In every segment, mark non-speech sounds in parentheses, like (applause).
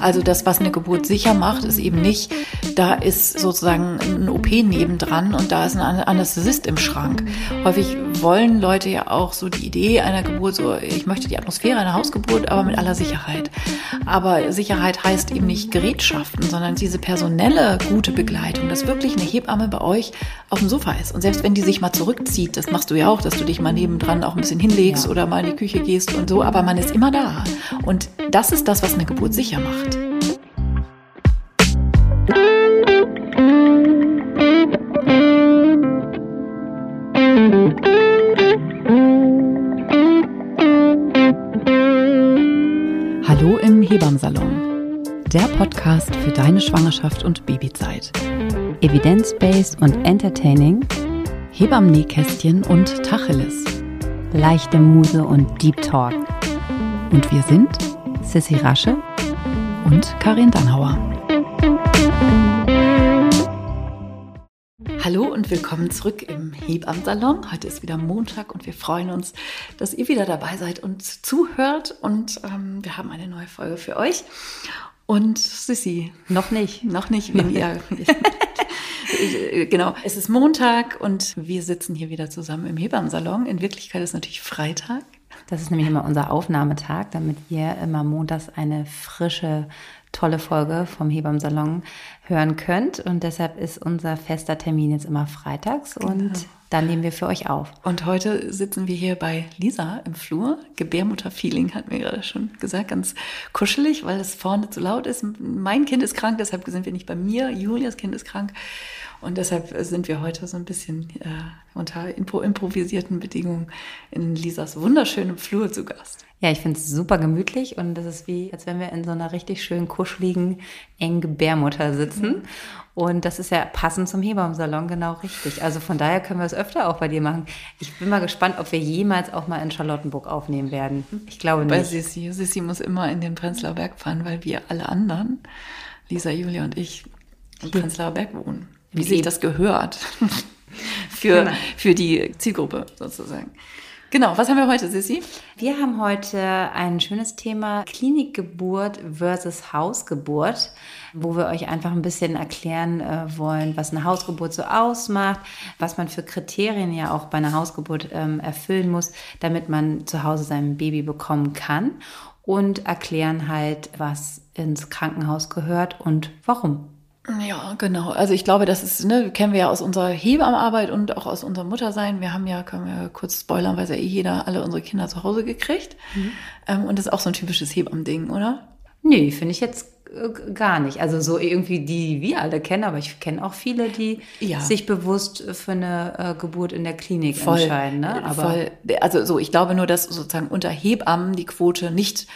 Also das, was eine Geburt sicher macht, ist eben nicht, da ist sozusagen ein OP nebendran und da ist ein Anästhesist im Schrank. Häufig wollen Leute ja auch so die Idee einer Geburt, so ich möchte die Atmosphäre einer Hausgeburt, aber mit aller Sicherheit. Aber Sicherheit heißt eben nicht Gerätschaften, sondern diese personelle gute Begleitung, dass wirklich eine Hebamme bei euch auf dem Sofa ist. Und selbst wenn die sich mal zurückzieht, das machst du ja auch, dass du dich mal nebendran auch ein bisschen hinlegst ja. oder mal in die Küche gehst und so, aber man ist immer da. Und das ist das, was eine Geburt sicher macht. Der Podcast für deine Schwangerschaft und Babyzeit. Evidence-based und entertaining. Hebammen-Nähkästchen und Tacheles. Leichte Muse und Deep Talk. Und wir sind Sissy Rasche und Karin Dannhauer. Hallo und willkommen zurück im Hebammsalon. Heute ist wieder Montag und wir freuen uns, dass ihr wieder dabei seid und zuhört. Und ähm, wir haben eine neue Folge für euch. Und Sissy. Noch nicht. Noch nicht, wenn ihr. (laughs) genau. Es ist Montag und wir sitzen hier wieder zusammen im Hebammsalon. In Wirklichkeit ist natürlich Freitag. Das ist nämlich immer unser Aufnahmetag, damit ihr immer montags eine frische, tolle Folge vom Hebammsalon hören könnt. Und deshalb ist unser fester Termin jetzt immer freitags. Genau. Und dann nehmen wir für euch auf. Und heute sitzen wir hier bei Lisa im Flur. Gebärmutterfeeling hat mir gerade schon gesagt, ganz kuschelig, weil es vorne zu laut ist. Mein Kind ist krank, deshalb sind wir nicht bei mir. Julias Kind ist krank. Und deshalb sind wir heute so ein bisschen äh, unter improvisierten Bedingungen in Lisas wunderschönem Flur zu Gast. Ja, ich finde es super gemütlich und das ist wie, als wenn wir in so einer richtig schön kuscheligen, engen Gebärmutter sitzen. Mhm. Und das ist ja passend zum Hebammsalon genau richtig. Also von daher können wir es öfter auch bei dir machen. Ich bin mal gespannt, ob wir jemals auch mal in Charlottenburg aufnehmen werden. Ich glaube nicht. Bei Sissi. Sissi muss immer in den Prenzlauer Berg fahren, weil wir alle anderen, Lisa, Julia und ich, im Prenzlauer Berg wohnen wie sich das gehört (laughs) für, genau. für die Zielgruppe sozusagen. Genau, was haben wir heute, Sissi? Wir haben heute ein schönes Thema Klinikgeburt versus Hausgeburt, wo wir euch einfach ein bisschen erklären äh, wollen, was eine Hausgeburt so ausmacht, was man für Kriterien ja auch bei einer Hausgeburt ähm, erfüllen muss, damit man zu Hause sein Baby bekommen kann und erklären halt, was ins Krankenhaus gehört und warum. Ja, genau. Also ich glaube, das ist, ne, kennen wir ja aus unserer Hebammenarbeit und auch aus unserem Muttersein. Wir haben ja, können wir kurz spoilern, weil ja eh jeder alle unsere Kinder zu Hause gekriegt. Mhm. Ähm, und das ist auch so ein typisches Hebammending, oder? Nee, finde ich jetzt äh, gar nicht. Also so irgendwie die, die wir alle kennen, aber ich kenne auch viele, die ja. sich bewusst für eine äh, Geburt in der Klinik voll, entscheiden. Ne? Aber voll. Also so, ich glaube nur, dass sozusagen unter Hebammen die Quote nicht äh,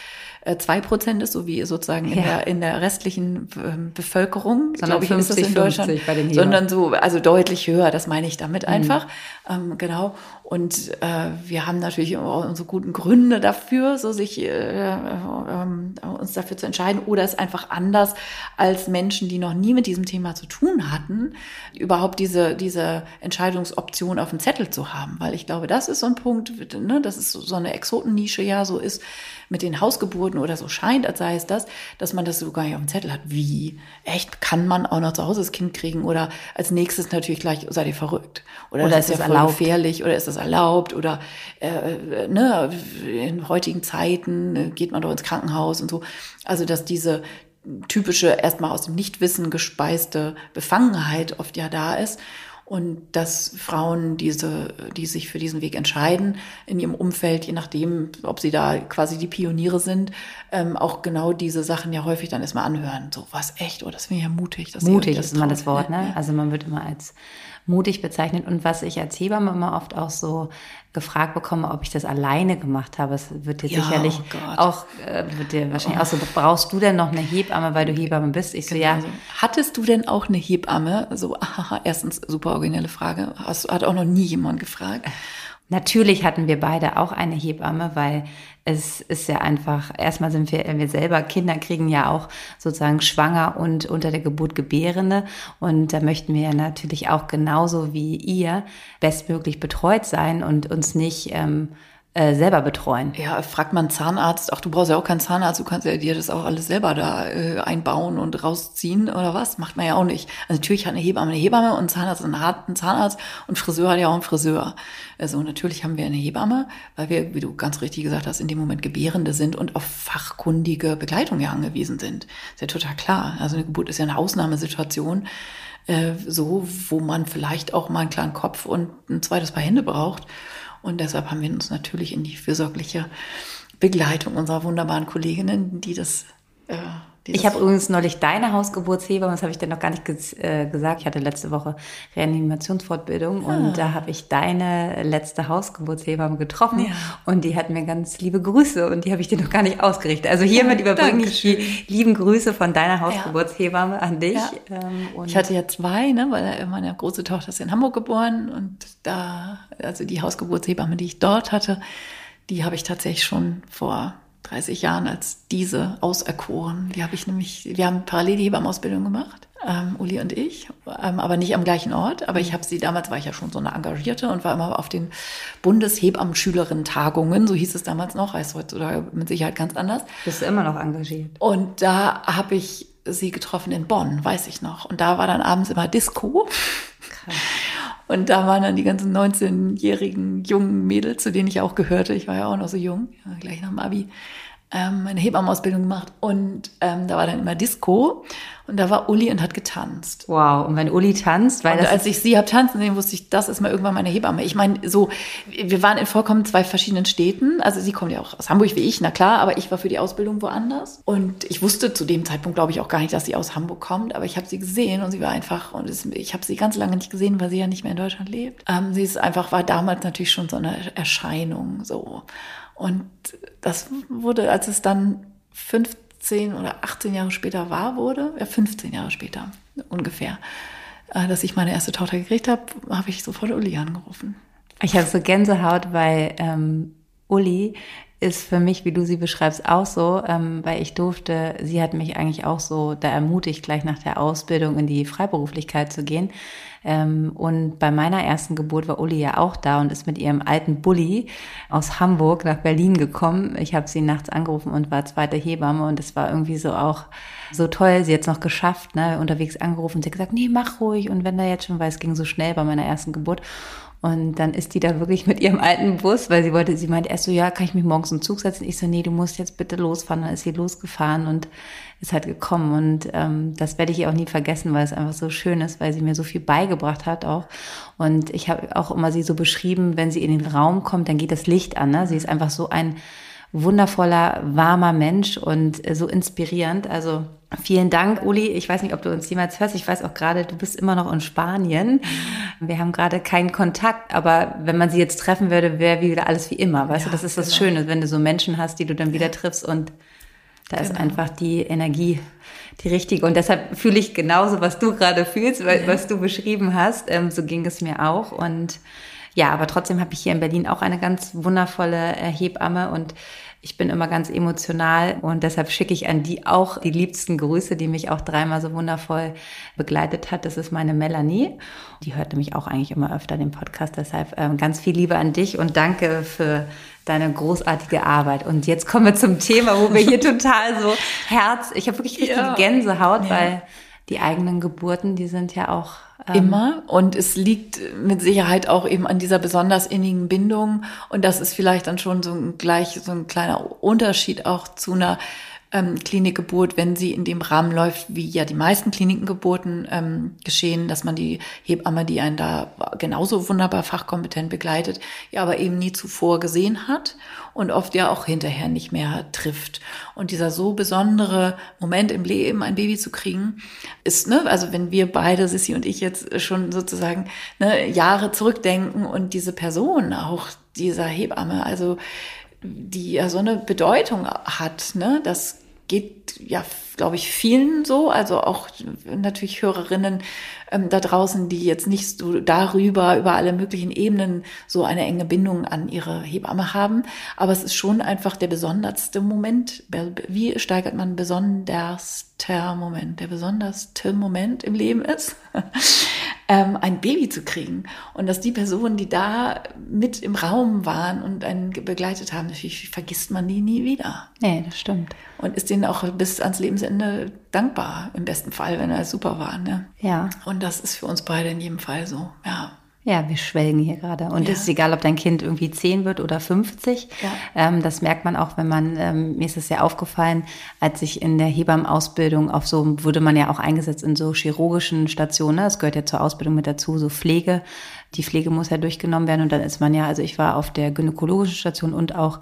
zwei Prozent ist, so wie sozusagen in, ja. der, in der restlichen ähm, Bevölkerung, sondern glaube ich, 50, ist das in Deutschland, bei den sondern so, also deutlich höher, das meine ich damit mhm. einfach, ähm, genau. Und äh, wir haben natürlich auch unsere guten Gründe dafür, so sich äh, äh, uns dafür zu entscheiden, oder es einfach anders als Menschen, die noch nie mit diesem Thema zu tun hatten, überhaupt diese diese Entscheidungsoption auf dem Zettel zu haben, weil ich glaube, das ist so ein Punkt, ne, das ist so eine Exotennische ja so ist mit den Hausgeburten oder so scheint, als sei es das, dass man das sogar nicht auf dem Zettel hat. Wie? Echt? Kann man auch noch zu Hause das Kind kriegen? Oder als nächstes natürlich gleich, seid ihr verrückt? Oder, oder ist das ja erlaubt? gefährlich? Oder ist das erlaubt? Oder äh, ne, in heutigen Zeiten äh, geht man doch ins Krankenhaus und so. Also, dass diese typische, erstmal aus dem Nichtwissen gespeiste Befangenheit oft ja da ist und dass Frauen, diese, die sich für diesen Weg entscheiden, in ihrem Umfeld, je nachdem, ob sie da quasi die Pioniere sind, ähm, auch genau diese Sachen ja häufig dann erstmal anhören. So, was echt, oh, das finde ich ja mutig. Dass mutig das ist immer das Wort, ne? Also man wird immer als mutig bezeichnet. Und was ich als Hebamme immer oft auch so gefragt bekomme, ob ich das alleine gemacht habe. Es wird dir ja, sicherlich oh auch, äh, wird dir wahrscheinlich oh. auch so, brauchst du denn noch eine Hebamme, weil du Hebamme bist? Ich so, genau. ja. Hattest du denn auch eine Hebamme? So, (laughs) aha, erstens, super originelle Frage. Hat auch noch nie jemand gefragt. Natürlich hatten wir beide auch eine Hebamme, weil es ist ja einfach, erstmal sind wir, wir selber, Kinder kriegen ja auch sozusagen schwanger und unter der Geburt Gebärende. Und da möchten wir ja natürlich auch genauso wie ihr bestmöglich betreut sein und uns nicht ähm, äh, selber betreuen. Ja, fragt man Zahnarzt, ach, du brauchst ja auch keinen Zahnarzt, du kannst ja dir das auch alles selber da äh, einbauen und rausziehen oder was? Macht man ja auch nicht. Also natürlich hat eine Hebamme eine Hebamme und Zahnarzt einen Zahnarzt und Friseur hat ja auch einen Friseur. Also natürlich haben wir eine Hebamme, weil wir, wie du ganz richtig gesagt hast, in dem Moment Gebärende sind und auf fachkundige Begleitung ja angewiesen sind. Ist ja total klar. Also eine Geburt ist ja eine Ausnahmesituation äh, so, wo man vielleicht auch mal einen kleinen Kopf und ein zweites Paar Hände braucht. Und deshalb haben wir uns natürlich in die fürsorgliche Begleitung unserer wunderbaren Kolleginnen, die das äh, ich habe übrigens neulich deine Hausgeburtshebamme, das habe ich dir noch gar nicht ges äh, gesagt. Ich hatte letzte Woche Reanimationsfortbildung ah. und da habe ich deine letzte Hausgeburtshebamme getroffen ja. und die hat mir ganz liebe Grüße und die habe ich dir noch gar nicht ausgerichtet. Also hiermit ja, überbringe ich die lieben Grüße von deiner Hausgeburtshebamme ja. an dich. Ähm, ich hatte ja zwei, ne, weil meine große Tochter ist in Hamburg geboren und da, also die Hausgeburtshebamme, die ich dort hatte, die habe ich tatsächlich schon vor 30 Jahren als diese auserkoren. Die habe ich nämlich, wir haben parallel die Hebammenausbildung gemacht, ähm, Uli und ich, ähm, aber nicht am gleichen Ort. Aber ich habe sie, damals war ich ja schon so eine Engagierte und war immer auf den Bundeshebammenschülerinnen-Tagungen, so hieß es damals noch, heißt heutzutage mit Sicherheit ganz anders. Bist du immer noch engagiert? Und da habe ich sie getroffen in Bonn, weiß ich noch. Und da war dann abends immer Disco. Krass. Und da waren dann die ganzen 19-jährigen jungen Mädels, zu denen ich auch gehörte. Ich war ja auch noch so jung, gleich nach dem Abi ähm, meine Hebammenausbildung gemacht und ähm, da war dann immer Disco und da war Uli und hat getanzt. Wow, und wenn Uli tanzt, weil und als ich sie hab tanzen sehen, wusste ich, das ist mal irgendwann meine Hebamme. Ich meine, so, wir waren in vollkommen zwei verschiedenen Städten. Also sie kommt ja auch aus Hamburg wie ich, na klar, aber ich war für die Ausbildung woanders. Und ich wusste zu dem Zeitpunkt, glaube ich, auch gar nicht, dass sie aus Hamburg kommt, aber ich habe sie gesehen und sie war einfach, und es, ich habe sie ganz lange nicht gesehen, weil sie ja nicht mehr in Deutschland lebt. Ähm, sie ist einfach, war damals natürlich schon so eine Erscheinung, so. Und das wurde, als es dann 15 oder 18 Jahre später war, wurde, ja 15 Jahre später ungefähr, äh, dass ich meine erste Tochter gekriegt habe, habe ich sofort Uli angerufen. Ich habe so Gänsehaut, weil ähm, Uli ist für mich, wie du sie beschreibst, auch so, ähm, weil ich durfte, sie hat mich eigentlich auch so da ermutigt, gleich nach der Ausbildung in die Freiberuflichkeit zu gehen. Ähm, und bei meiner ersten Geburt war Uli ja auch da und ist mit ihrem alten Bulli aus Hamburg nach Berlin gekommen. Ich habe sie nachts angerufen und war zweite Hebamme und es war irgendwie so auch so toll. Sie hat es noch geschafft, ne, unterwegs angerufen und sie hat gesagt, nee, mach ruhig. Und wenn da jetzt schon, weil es ging so schnell bei meiner ersten Geburt. Und dann ist die da wirklich mit ihrem alten Bus, weil sie wollte, sie meinte erst so, ja, kann ich mich morgens im Zug setzen? Ich so, nee, du musst jetzt bitte losfahren. Dann ist sie losgefahren und ist halt gekommen. Und ähm, das werde ich ihr auch nie vergessen, weil es einfach so schön ist, weil sie mir so viel beigebracht hat auch. Und ich habe auch immer sie so beschrieben, wenn sie in den Raum kommt, dann geht das Licht an. Ne? Sie ist einfach so ein wundervoller, warmer Mensch und so inspirierend. Also Vielen Dank, Uli. Ich weiß nicht, ob du uns jemals hörst. Ich weiß auch gerade, du bist immer noch in Spanien. Wir haben gerade keinen Kontakt, aber wenn man sie jetzt treffen würde, wäre wieder alles wie immer. Weißt ja, du, das ist das genau. Schöne, wenn du so Menschen hast, die du dann wieder triffst und da genau. ist einfach die Energie die richtige. Und deshalb fühle ich genauso, was du gerade fühlst, weil, was du beschrieben hast. Ähm, so ging es mir auch. Und ja, aber trotzdem habe ich hier in Berlin auch eine ganz wundervolle äh, Hebamme und ich bin immer ganz emotional und deshalb schicke ich an die auch die liebsten Grüße, die mich auch dreimal so wundervoll begleitet hat. Das ist meine Melanie. Die hört nämlich auch eigentlich immer öfter den Podcast. Deshalb ähm, ganz viel Liebe an dich und danke für deine großartige Arbeit. Und jetzt kommen wir zum Thema, wo wir hier (laughs) total so Herz, ich habe wirklich richtig ja. Gänsehaut, ja. weil die eigenen Geburten, die sind ja auch ähm, Immer. Und es liegt mit Sicherheit auch eben an dieser besonders innigen Bindung. Und das ist vielleicht dann schon so ein gleich so ein kleiner Unterschied auch zu einer ähm, Klinikgeburt, wenn sie in dem Rahmen läuft, wie ja die meisten Klinikengeburten ähm, geschehen, dass man die Hebamme, die einen da genauso wunderbar fachkompetent begleitet, ja aber eben nie zuvor gesehen hat und oft ja auch hinterher nicht mehr trifft. Und dieser so besondere Moment im Leben, ein Baby zu kriegen, ist, ne, also wenn wir beide, Sissi und ich jetzt schon sozusagen ne, Jahre zurückdenken und diese Person auch dieser Hebamme, also die ja so eine Bedeutung hat, ne, das geht ja, glaube ich, vielen so, also auch natürlich Hörerinnen ähm, da draußen, die jetzt nicht so darüber, über alle möglichen Ebenen so eine enge Bindung an ihre Hebamme haben. Aber es ist schon einfach der besonderste Moment. Wie steigert man besonderster Moment? Der besonderste Moment im Leben ist. (laughs) ähm, ein Baby zu kriegen. Und dass die Personen, die da mit im Raum waren und einen begleitet haben, natürlich vergisst man die nie wieder. Nee, das stimmt. Und ist denen auch bis ans Lebensende dankbar, im besten Fall, wenn er super war. Ne? Ja. Und das ist für uns beide in jedem Fall so, ja. Ja, wir schwelgen hier gerade. Und Ja. es ist egal, ob dein Kind irgendwie 10 wird oder 50. Ja. Ähm, das merkt man auch, wenn man, ähm, mir ist es sehr aufgefallen, als ich in der Hebammenausbildung auf so, wurde man ja auch eingesetzt in so chirurgischen Stationen. ne? Das gehört ja zur Ausbildung mit dazu, so Pflege. Die Pflege muss ja durchgenommen werden. Und dann ist man ja, also ich war auf der gynäkologischen Station und auch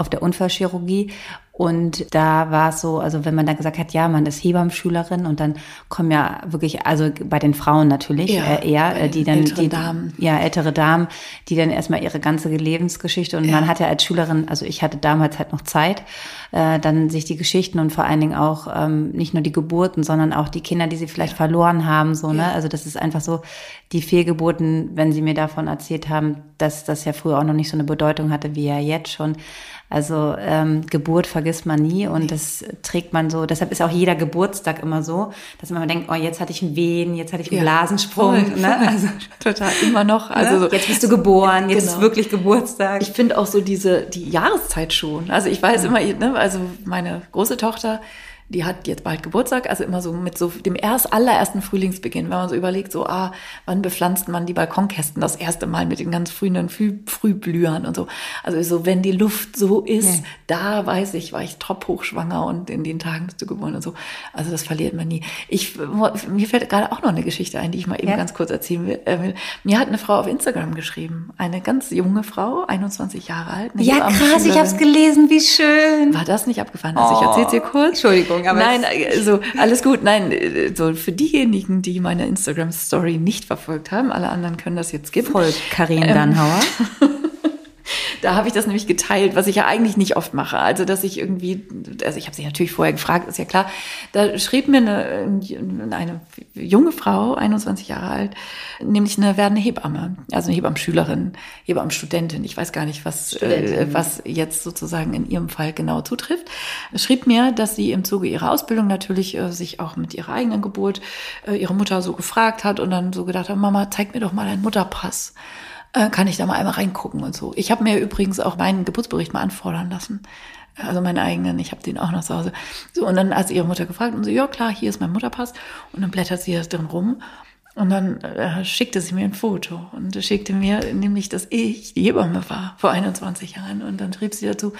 auf der Unfallchirurgie. Und da war es so, also wenn man dann gesagt hat, ja, man ist Hebammenschülerin und dann kommen ja wirklich, also bei den Frauen natürlich Ja, äh, eher, äh, die dann, die, Damen. ja, ältere Damen, die dann erstmal ihre ganze Lebensgeschichte und man hat ja als Schülerin, also ich hatte damals halt noch Zeit, äh, dann sich die Geschichten und vor allen Dingen auch ähm, nicht nur die Geburten, sondern auch die Kinder, die sie vielleicht verloren haben, so, ne? Ja. Also das ist einfach so, die Fehlgeburten, wenn sie mir davon erzählt haben, dass das ja früher auch noch nicht so eine Bedeutung hatte wie ja jetzt schon. Also ähm, Geburt vergisst man nie und das trägt man so. Deshalb ist auch jeder Geburtstag immer so, dass man denkt, oh, jetzt hatte ich einen Wehen, jetzt hatte ich einen Ja, Blasensprung. voll, Ne? (laughs) Also, Total, immer noch. Also ne? jetzt bist du geboren, jetzt Genau. ist wirklich Geburtstag. Ich finde auch so diese, die Jahreszeit schon. Also ich weiß immer, ne, also meine große Tochter, die hat jetzt bald Geburtstag, also immer so mit so dem erst allerersten Frühlingsbeginn, wenn man so überlegt, so, ah, wann bepflanzt man die Balkonkästen das erste Mal mit den ganz frühen Früh, Frühblühern und so. Also so, wenn die Luft so ist, Ja. da weiß ich, war ich tophochschwanger und in den Tagen bist du geboren und so. Also das verliert man nie. Ich, mir fällt gerade auch noch eine Geschichte ein, die ich mal eben Ja. ganz kurz erzählen will. äh. Mir hat eine Frau auf Instagram geschrieben, eine ganz junge Frau, 21 Jahre alt. ja, krass, ich habe es gelesen, wie schön. War das nicht abgefahren? Also ich erzähl's dir kurz. Entschuldigung, aber Nein, also alles gut. Nein, äh, so für diejenigen, die meine Instagram-Story nicht verfolgt haben, alle anderen können das jetzt skippen. Folgt Karin Ähm, Dannhauer. (laughs) Da habe ich das nämlich geteilt, was ich ja eigentlich nicht oft mache. Also, dass ich irgendwie, also ich habe sie natürlich vorher gefragt, ist ja klar. Da schrieb mir eine, eine junge Frau, 21 Jahre alt, nämlich eine werdende Hebamme, also eine Hebammenschülerin, Hebammenstudentin. Ich weiß gar nicht, was, äh, was jetzt sozusagen in ihrem Fall genau zutrifft. Schrieb mir, dass sie im Zuge ihrer Ausbildung natürlich äh, sich auch mit ihrer eigenen Geburt äh, ihre Mutter so gefragt hat und dann so gedacht hat, Mama, zeig mir doch mal deinen Mutterpass äh, kann ich da mal einmal reingucken und so. Ich habe mir übrigens auch meinen Geburtsbericht mal anfordern lassen. Also meinen eigenen, ich habe den auch noch zu Hause. So, und dann hat sie ihre Mutter gefragt und so, ja klar, hier ist mein Mutterpass. Und dann blättert sie das drin rum. Und dann äh, schickte sie mir ein Foto und schickte mir nämlich, dass ich die Hebamme war vor 21 Jahren. Und dann schrieb sie dazu,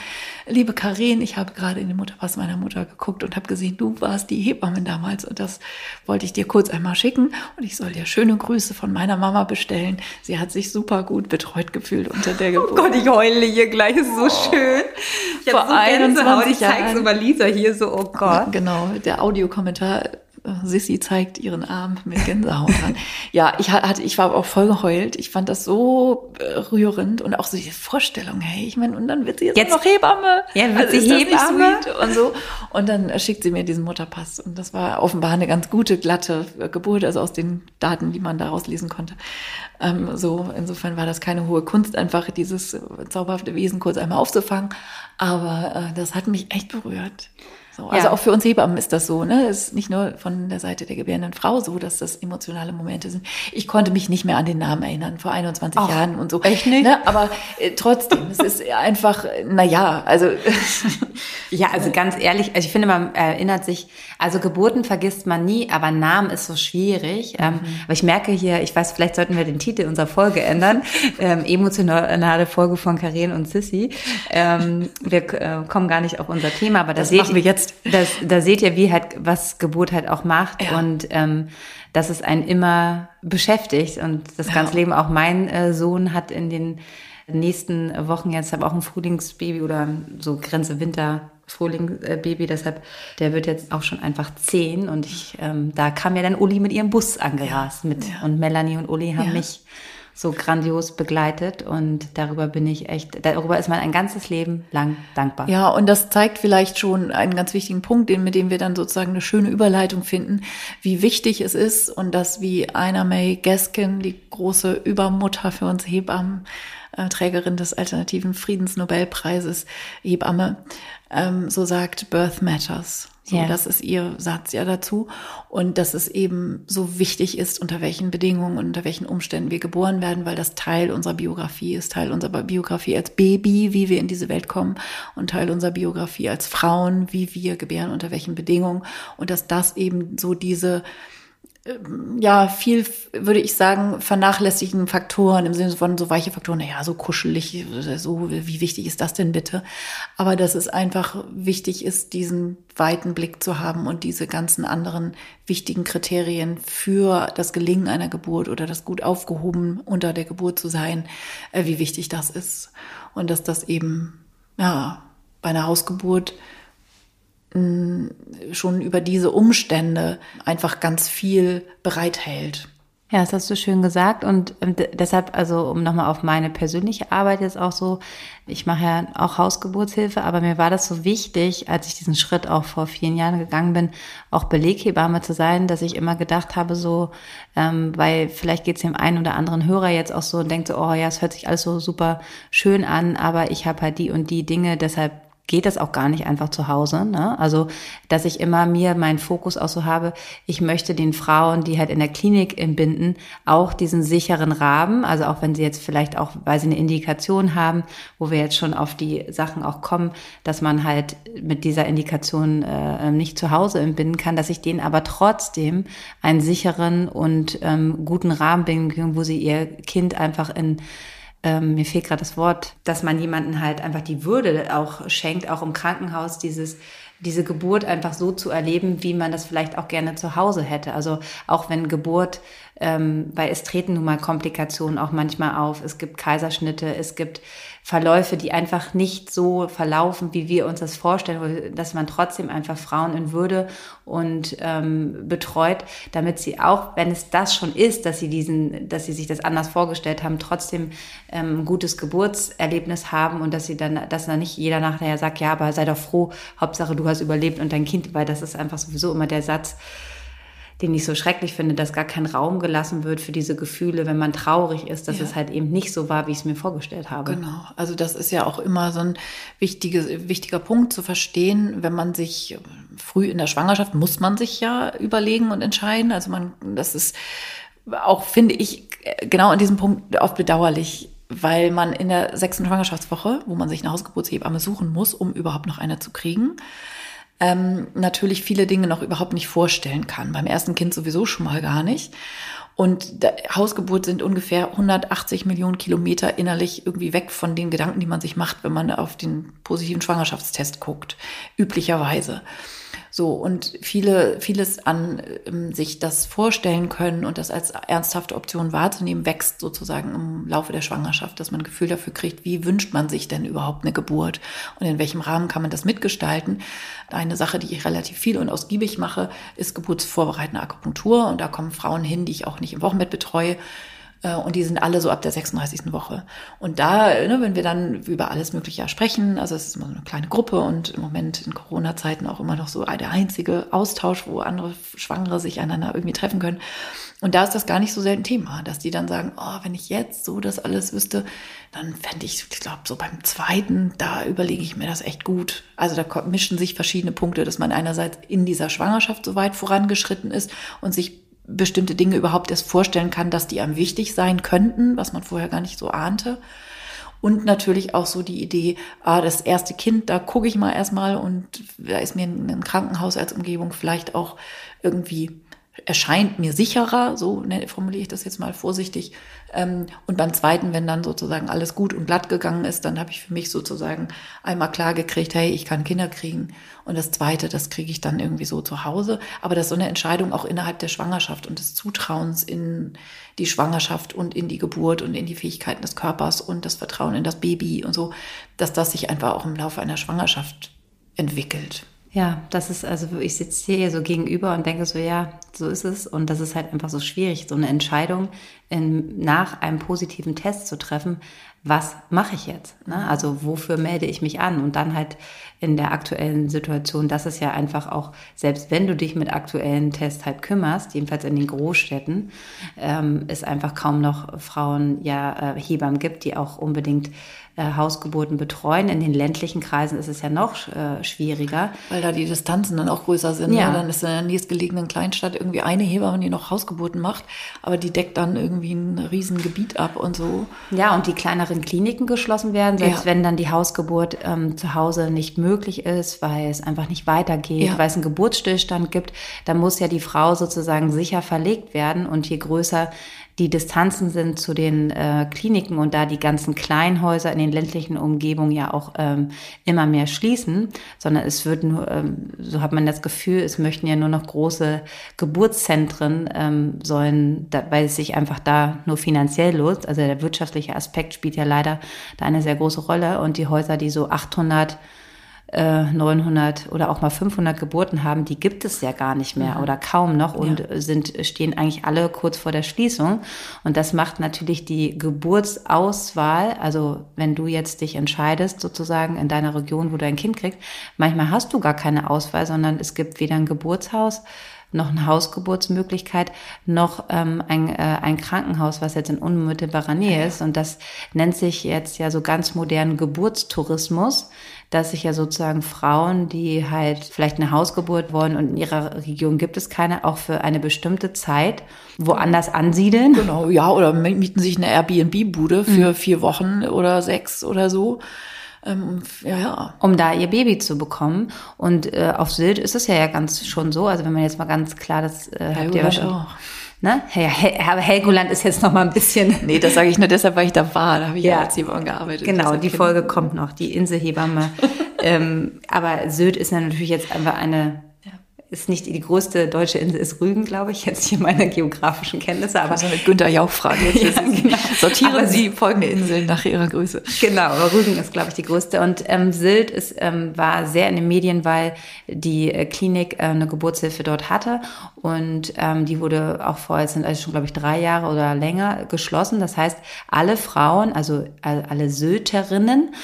liebe Karin, ich habe gerade in den Mutterpass meiner Mutter geguckt und habe gesehen, du warst die Hebamme damals. Und das wollte ich dir kurz einmal schicken. Und ich soll dir schöne Grüße von meiner Mama bestellen. Sie hat sich super gut betreut gefühlt unter der Geburt. Oh Gott, ich heule hier gleich, ist so schön. Ich Vor so Gänsehaut, 21 ich zeig's Jahren. über Lisa hier so, oh Gott. Genau, der Audiokommentar. Sissy zeigt ihren Arm mit Gänsehaut an. (laughs) ja, ich hatte, ich war auch voll geheult. Ich fand das so äh, rührend und auch so diese Vorstellung, hey, ich meine, und dann wird sie jetzt, Jetzt- noch Hebamme. Also Ja, wird sie das nicht Hebamme? Und so. Und dann schickt sie mir diesen Mutterpass. Und das war offenbar eine ganz gute, glatte äh, Geburt, also aus den Daten, die man daraus lesen konnte. Ähm, so, insofern war das keine hohe Kunst, einfach dieses äh, zauberhafte Wesen kurz einmal aufzufangen. Aber äh, das hat mich echt berührt. So, also Ja. auch für uns Hebammen ist das so, ne? Es ist nicht nur von der Seite der gebärenden Frau so, dass das emotionale Momente sind. Ich konnte mich nicht mehr an den Namen erinnern vor 21 Ach, Jahren und so. echt nicht? Ne? Aber äh, trotzdem, es ist einfach, na ja, also (laughs) Ja, also ganz ehrlich, also ich finde, man erinnert sich, also Geburten vergisst man nie, aber Namen ist so schwierig. Ähm, aber ich merke hier, ich weiß, vielleicht sollten wir den Titel unserer Folge ändern. (laughs) ähm, emotionale Folge von Karin und Sissy. Ähm, wir äh, kommen gar nicht auf unser Thema, aber da Das seht machen wir jetzt. Das, da seht ihr, wie halt, was Geburt halt auch macht Ja. und ähm, dass es einen immer beschäftigt und das Ja. ganze Leben auch mein äh, Sohn hat in den nächsten Wochen jetzt habe auch ein Frühlingsbaby oder so Grenze Winter Frühlingsbaby, deshalb der wird jetzt auch schon einfach zehn und ich ähm, da kam ja dann Uli mit ihrem Bus angerast mit ja. und Melanie und Uli haben mich so grandios begleitet und darüber bin ich echt darüber ist man ein ganzes Leben lang dankbar. Ja, und das zeigt vielleicht schon einen ganz wichtigen Punkt, den, mit dem wir dann sozusagen eine schöne Überleitung finden, wie wichtig es ist und dass wie Ina May Gaskin, die große Übermutter für uns Hebammen, äh, Trägerin des alternativen Friedensnobelpreises, Hebamme, ähm, so sagt, Birth Matters. So, ja. Das ist ihr Satz ja dazu. Und dass es eben so wichtig ist, unter welchen Bedingungen und unter welchen Umständen wir geboren werden, weil das Teil unserer Biografie ist, Teil unserer Biografie als Baby, wie wir in diese Welt kommen und Teil unserer Biografie als Frauen, wie wir gebären, unter welchen Bedingungen. Und dass das eben so diese, ja, viel, würde ich sagen, vernachlässigen Faktoren im Sinne von so weiche Faktoren, naja, so kuschelig, so, wie wichtig ist das denn bitte? Aber dass es einfach wichtig ist, diesen weiten Blick zu haben und diese ganzen anderen wichtigen Kriterien für das Gelingen einer Geburt oder das gut aufgehoben unter der Geburt zu sein, äh, wie wichtig das ist. Und dass das eben, ja, bei einer Hausgeburt schon über diese Umstände einfach ganz viel bereithält. Ja, das hast du schön gesagt und deshalb, also um nochmal auf meine persönliche Arbeit jetzt auch so, ich mache ja auch Hausgeburtshilfe, aber mir war das so wichtig, als ich diesen Schritt auch vor vielen Jahren gegangen bin, auch Beleghebamme zu sein, dass ich immer gedacht habe, so, ähm, weil vielleicht geht es dem einen oder anderen Hörer jetzt auch so und denkt so, oh ja, es hört sich alles so super schön an, aber ich habe halt die und die Dinge, deshalb geht das auch gar nicht einfach zu Hause. Ne? Also, dass ich immer mir meinen Fokus auch so habe, ich möchte den Frauen, die halt in der Klinik entbinden, auch diesen sicheren Rahmen, also auch wenn sie jetzt vielleicht auch, weil sie eine Indikation haben, wo wir jetzt schon auf die Sachen auch kommen, dass man halt mit dieser Indikation äh, nicht zu Hause entbinden kann, dass ich denen aber trotzdem einen sicheren und ähm, guten Rahmen binden kann, wo sie ihr Kind einfach in ähm, mir fehlt gerade das Wort, dass man jemanden halt einfach die Würde auch schenkt, auch im Krankenhaus, dieses diese Geburt einfach so zu erleben, wie man das vielleicht auch gerne zu Hause hätte. Also auch wenn Geburt ähm, weil es treten nun mal Komplikationen auch manchmal auf. Es gibt Kaiserschnitte, es gibt Verläufe, die einfach nicht so verlaufen, wie wir uns das vorstellen, dass man trotzdem einfach Frauen in Würde und ähm, betreut, damit sie auch, wenn es das schon ist, dass sie diesen, dass sie sich das anders vorgestellt haben, trotzdem ähm, ein gutes Geburtserlebnis haben und dass sie dann, dass dann nicht jeder nachher sagt, ja, aber sei doch froh, Hauptsache du hast überlebt und dein Kind, weil das ist einfach sowieso immer der Satz, den ich so schrecklich finde, dass gar kein Raum gelassen wird für diese Gefühle, wenn man traurig ist, dass ja. es halt eben nicht so war, wie ich es mir vorgestellt habe. Genau. Also das ist ja auch immer so ein wichtiges, wichtiger Punkt zu verstehen, wenn man sich früh in der Schwangerschaft muss man sich ja überlegen und entscheiden. Also man, das ist auch, finde ich, genau an diesem Punkt oft bedauerlich, weil man in der sechsten Schwangerschaftswoche, wo man sich eine Hausgeburtshebamme suchen muss, um überhaupt noch eine zu kriegen, ähm, natürlich viele Dinge noch überhaupt nicht vorstellen kann. Beim ersten Kind sowieso schon mal gar nicht. Und Hausgeburt sind ungefähr 180 Millionen Kilometer innerlich irgendwie weg von den Gedanken, die man sich macht, wenn man auf den positiven Schwangerschaftstest guckt, üblicherweise. So, und viele, vieles an ähm, sich das vorstellen können und das als ernsthafte Option wahrzunehmen, wächst sozusagen im Laufe der Schwangerschaft, dass man ein Gefühl dafür kriegt, wie wünscht man sich denn überhaupt eine Geburt und in welchem Rahmen kann man das mitgestalten. Eine Sache, die ich relativ viel und ausgiebig mache, ist geburtsvorbereitende Akupunktur und da kommen Frauen hin, die ich auch nicht im Wochenbett betreue, und die sind alle so ab der 36. Woche. Und da, ne, wenn wir dann über alles Mögliche sprechen, also es ist immer so eine kleine Gruppe und im Moment in Corona-Zeiten auch immer noch so der einzige Austausch, wo andere Schwangere sich einander irgendwie treffen können. Und da ist das gar nicht so selten Thema, dass die dann sagen, oh, wenn ich jetzt so das alles wüsste, dann fände ich, ich glaube, so beim zweiten, da überlege ich mir das echt gut. Also da mischen sich verschiedene Punkte, dass man einerseits in dieser Schwangerschaft so weit vorangeschritten ist und sich bestimmte Dinge überhaupt erst vorstellen kann, dass die einem wichtig sein könnten, was man vorher gar nicht so ahnte. Und natürlich auch so die Idee, ah, das erste Kind, da gucke ich mal erstmal und da ist mir ein Krankenhaus als Umgebung vielleicht auch irgendwie erscheint mir sicherer, so ne, formuliere ich das jetzt mal vorsichtig. Ähm, und beim zweiten, wenn dann sozusagen alles gut und glatt gegangen ist, dann habe ich für mich sozusagen einmal klar gekriegt, hey, ich kann Kinder kriegen. Und das zweite, das kriege ich dann irgendwie so zu Hause. Aber das ist so eine Entscheidung auch innerhalb der Schwangerschaft und des Zutrauens in die Schwangerschaft und in die Geburt und in die Fähigkeiten des Körpers und das Vertrauen in das Baby und so, dass das sich einfach auch im Laufe einer Schwangerschaft entwickelt. Ja, das ist also, ich sitze hier so gegenüber und denke so, ja, so ist es. Und das ist halt einfach so schwierig, so eine Entscheidung in, nach einem positiven Test zu treffen. was mache ich jetzt? Ne? Mhm. Also wofür melde ich mich an? Und dann halt in der aktuellen Situation, das ist ja einfach auch, selbst wenn du dich mit aktuellen Tests halt kümmerst, jedenfalls in den Großstädten, ähm, es einfach kaum noch Frauen ja äh, Hebammen gibt, die auch unbedingt äh, Hausgeburten betreuen. In den ländlichen Kreisen ist es ja noch äh, schwieriger. Weil da die Distanzen dann auch größer sind. Ja. Ne? Dann ist in der nächstgelegenen Kleinstadt irgendwie eine Hebamme, die noch Hausgeburten macht, aber die deckt dann irgendwie ein Riesengebiet ab und so. Ja, und die kleineren Kliniken geschlossen werden, selbst Ja. wenn dann die Hausgeburt ähm, zu Hause nicht möglich ist, weil es einfach nicht weitergeht, Ja. weil es einen Geburtsstillstand gibt, dann muss ja die Frau sozusagen sicher verlegt werden. Und je größer die Distanzen sind zu den äh, Kliniken und da die ganzen Kleinhäuser in den ländlichen Umgebungen ja auch ähm, immer mehr schließen, sondern es wird nur, ähm, so hat man das Gefühl, es möchten ja nur noch große Geburtszentren ähm, sollen, da, weil es sich einfach da nur finanziell lohnt. Also der wirtschaftliche Aspekt spielt ja leider da eine sehr große Rolle und die Häuser, die so 800 äh, 900 oder auch mal 500 Geburten haben, die gibt es ja gar nicht mehr oder kaum noch und sind stehen eigentlich alle kurz vor der Schließung. Und das macht natürlich die Geburtsauswahl, also wenn du jetzt dich entscheidest sozusagen in deiner Region, wo du ein Kind kriegst, manchmal hast du gar keine Auswahl, sondern es gibt weder ein Geburtshaus noch eine Hausgeburtsmöglichkeit, noch ähm, ein, äh, ein Krankenhaus, was jetzt in unmittelbarer Nähe ist. Und das nennt sich jetzt ja so ganz modern Geburtstourismus, dass sich ja sozusagen Frauen, die halt vielleicht eine Hausgeburt wollen und in ihrer Region gibt es keine, auch für eine bestimmte Zeit woanders ansiedeln. Genau, ja, oder mieten sich eine Airbnb-Bude für vier Wochen oder sechs oder so. Ähm, ja, ja. um da ihr Baby zu bekommen. Und äh, auf Sylt ist es ja, ja ganz schon so. Also wenn man jetzt mal ganz klar das äh, habt ihr wahrscheinlich. auch. Ne? Aber Helgoland ist jetzt noch mal ein bisschen. (laughs) Nee, das sage ich nur deshalb, weil ich da war. Da habe ich ja, Ja. als Hebamme gearbeitet. Genau, die Folge kommt noch, die Inselhebamme. (laughs) ähm, aber Sylt ist ja natürlich jetzt einfach eine, ist nicht die größte deutsche Insel, ist Rügen, glaube ich, jetzt hier meine geografischen Kenntnisse, aber Also eine Günther Jauch-Frage. (laughs) Ja, genau. Sortieren Aber Sie folgende Inseln nach ihrer Größe. Genau, aber Rügen ist, glaube ich, die größte. Und ähm, Sylt ist, ähm, war sehr in den Medien, weil die äh, Klinik äh, eine Geburtshilfe dort hatte. Und ähm, die wurde auch vorher, jetzt sind also schon, glaube ich, drei Jahre oder länger geschlossen. Das heißt, alle Frauen, also äh, alle Sylterinnen,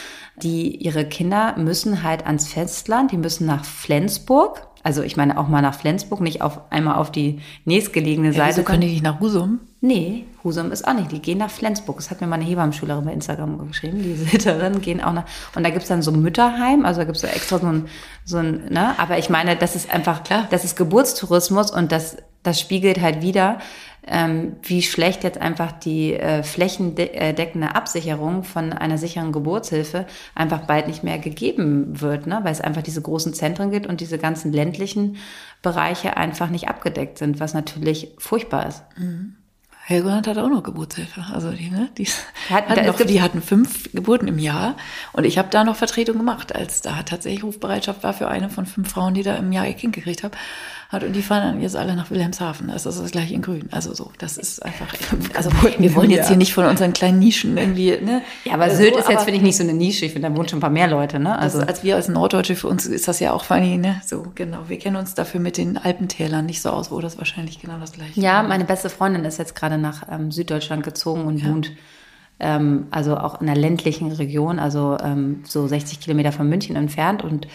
die ihre Kinder müssen halt ans Festland, die müssen nach Flensburg. Also ich meine auch mal nach Flensburg, nicht auf einmal auf die nächstgelegene Ja, Seite. wieso können die nicht nach Husum? Nee, Husum ist auch nicht. Die gehen nach Flensburg. Das hat mir meine Hebammschülerin bei Instagram geschrieben. Die (laughs) Sitterinnen gehen auch nach. Und da gibt's dann so ein Mütterheim. Also da gibt's so extra so ein, so ein, ne? Aber ich meine, das ist einfach, Klar. das ist Geburtstourismus und das, das spiegelt halt wieder, ähm, wie schlecht jetzt einfach die äh, flächendeckende Absicherung von einer sicheren Geburtshilfe einfach bald nicht mehr gegeben wird, ne? weil es einfach diese großen Zentren gibt und diese ganzen ländlichen Bereiche einfach nicht abgedeckt sind, was natürlich furchtbar ist. Helgoland hat auch noch Geburtshilfe. Also die, ne, die, Hat- hatten noch, die hatten fünf Geburten im Jahr und ich habe da noch Vertretung gemacht, als da tatsächlich Rufbereitschaft war für eine von fünf Frauen, die da im Jahr ihr Kind gekriegt haben. Hat, und die fahren dann jetzt alle nach Wilhelmshaven. Das ist das gleiche in Grün. Also so, das ist einfach. (laughs) Also wir wollen jetzt hier nicht von unseren kleinen Nischen irgendwie. Ne, Ja, aber Sylt so, ist jetzt, finde ich, nicht so eine Nische. Ich finde, da wohnen schon ein paar mehr Leute, ne? Also, als wir als Norddeutsche, für uns ist das ja auch funny, ne? So, genau. Wir kennen uns dafür mit den Alpentälern nicht so aus, wo das wahrscheinlich genau das gleiche ja, meine beste Freundin ist jetzt gerade nach ähm, Süddeutschland gezogen und wohnt ähm, also auch in einer ländlichen Region, also ähm, so 60 Kilometer von München entfernt und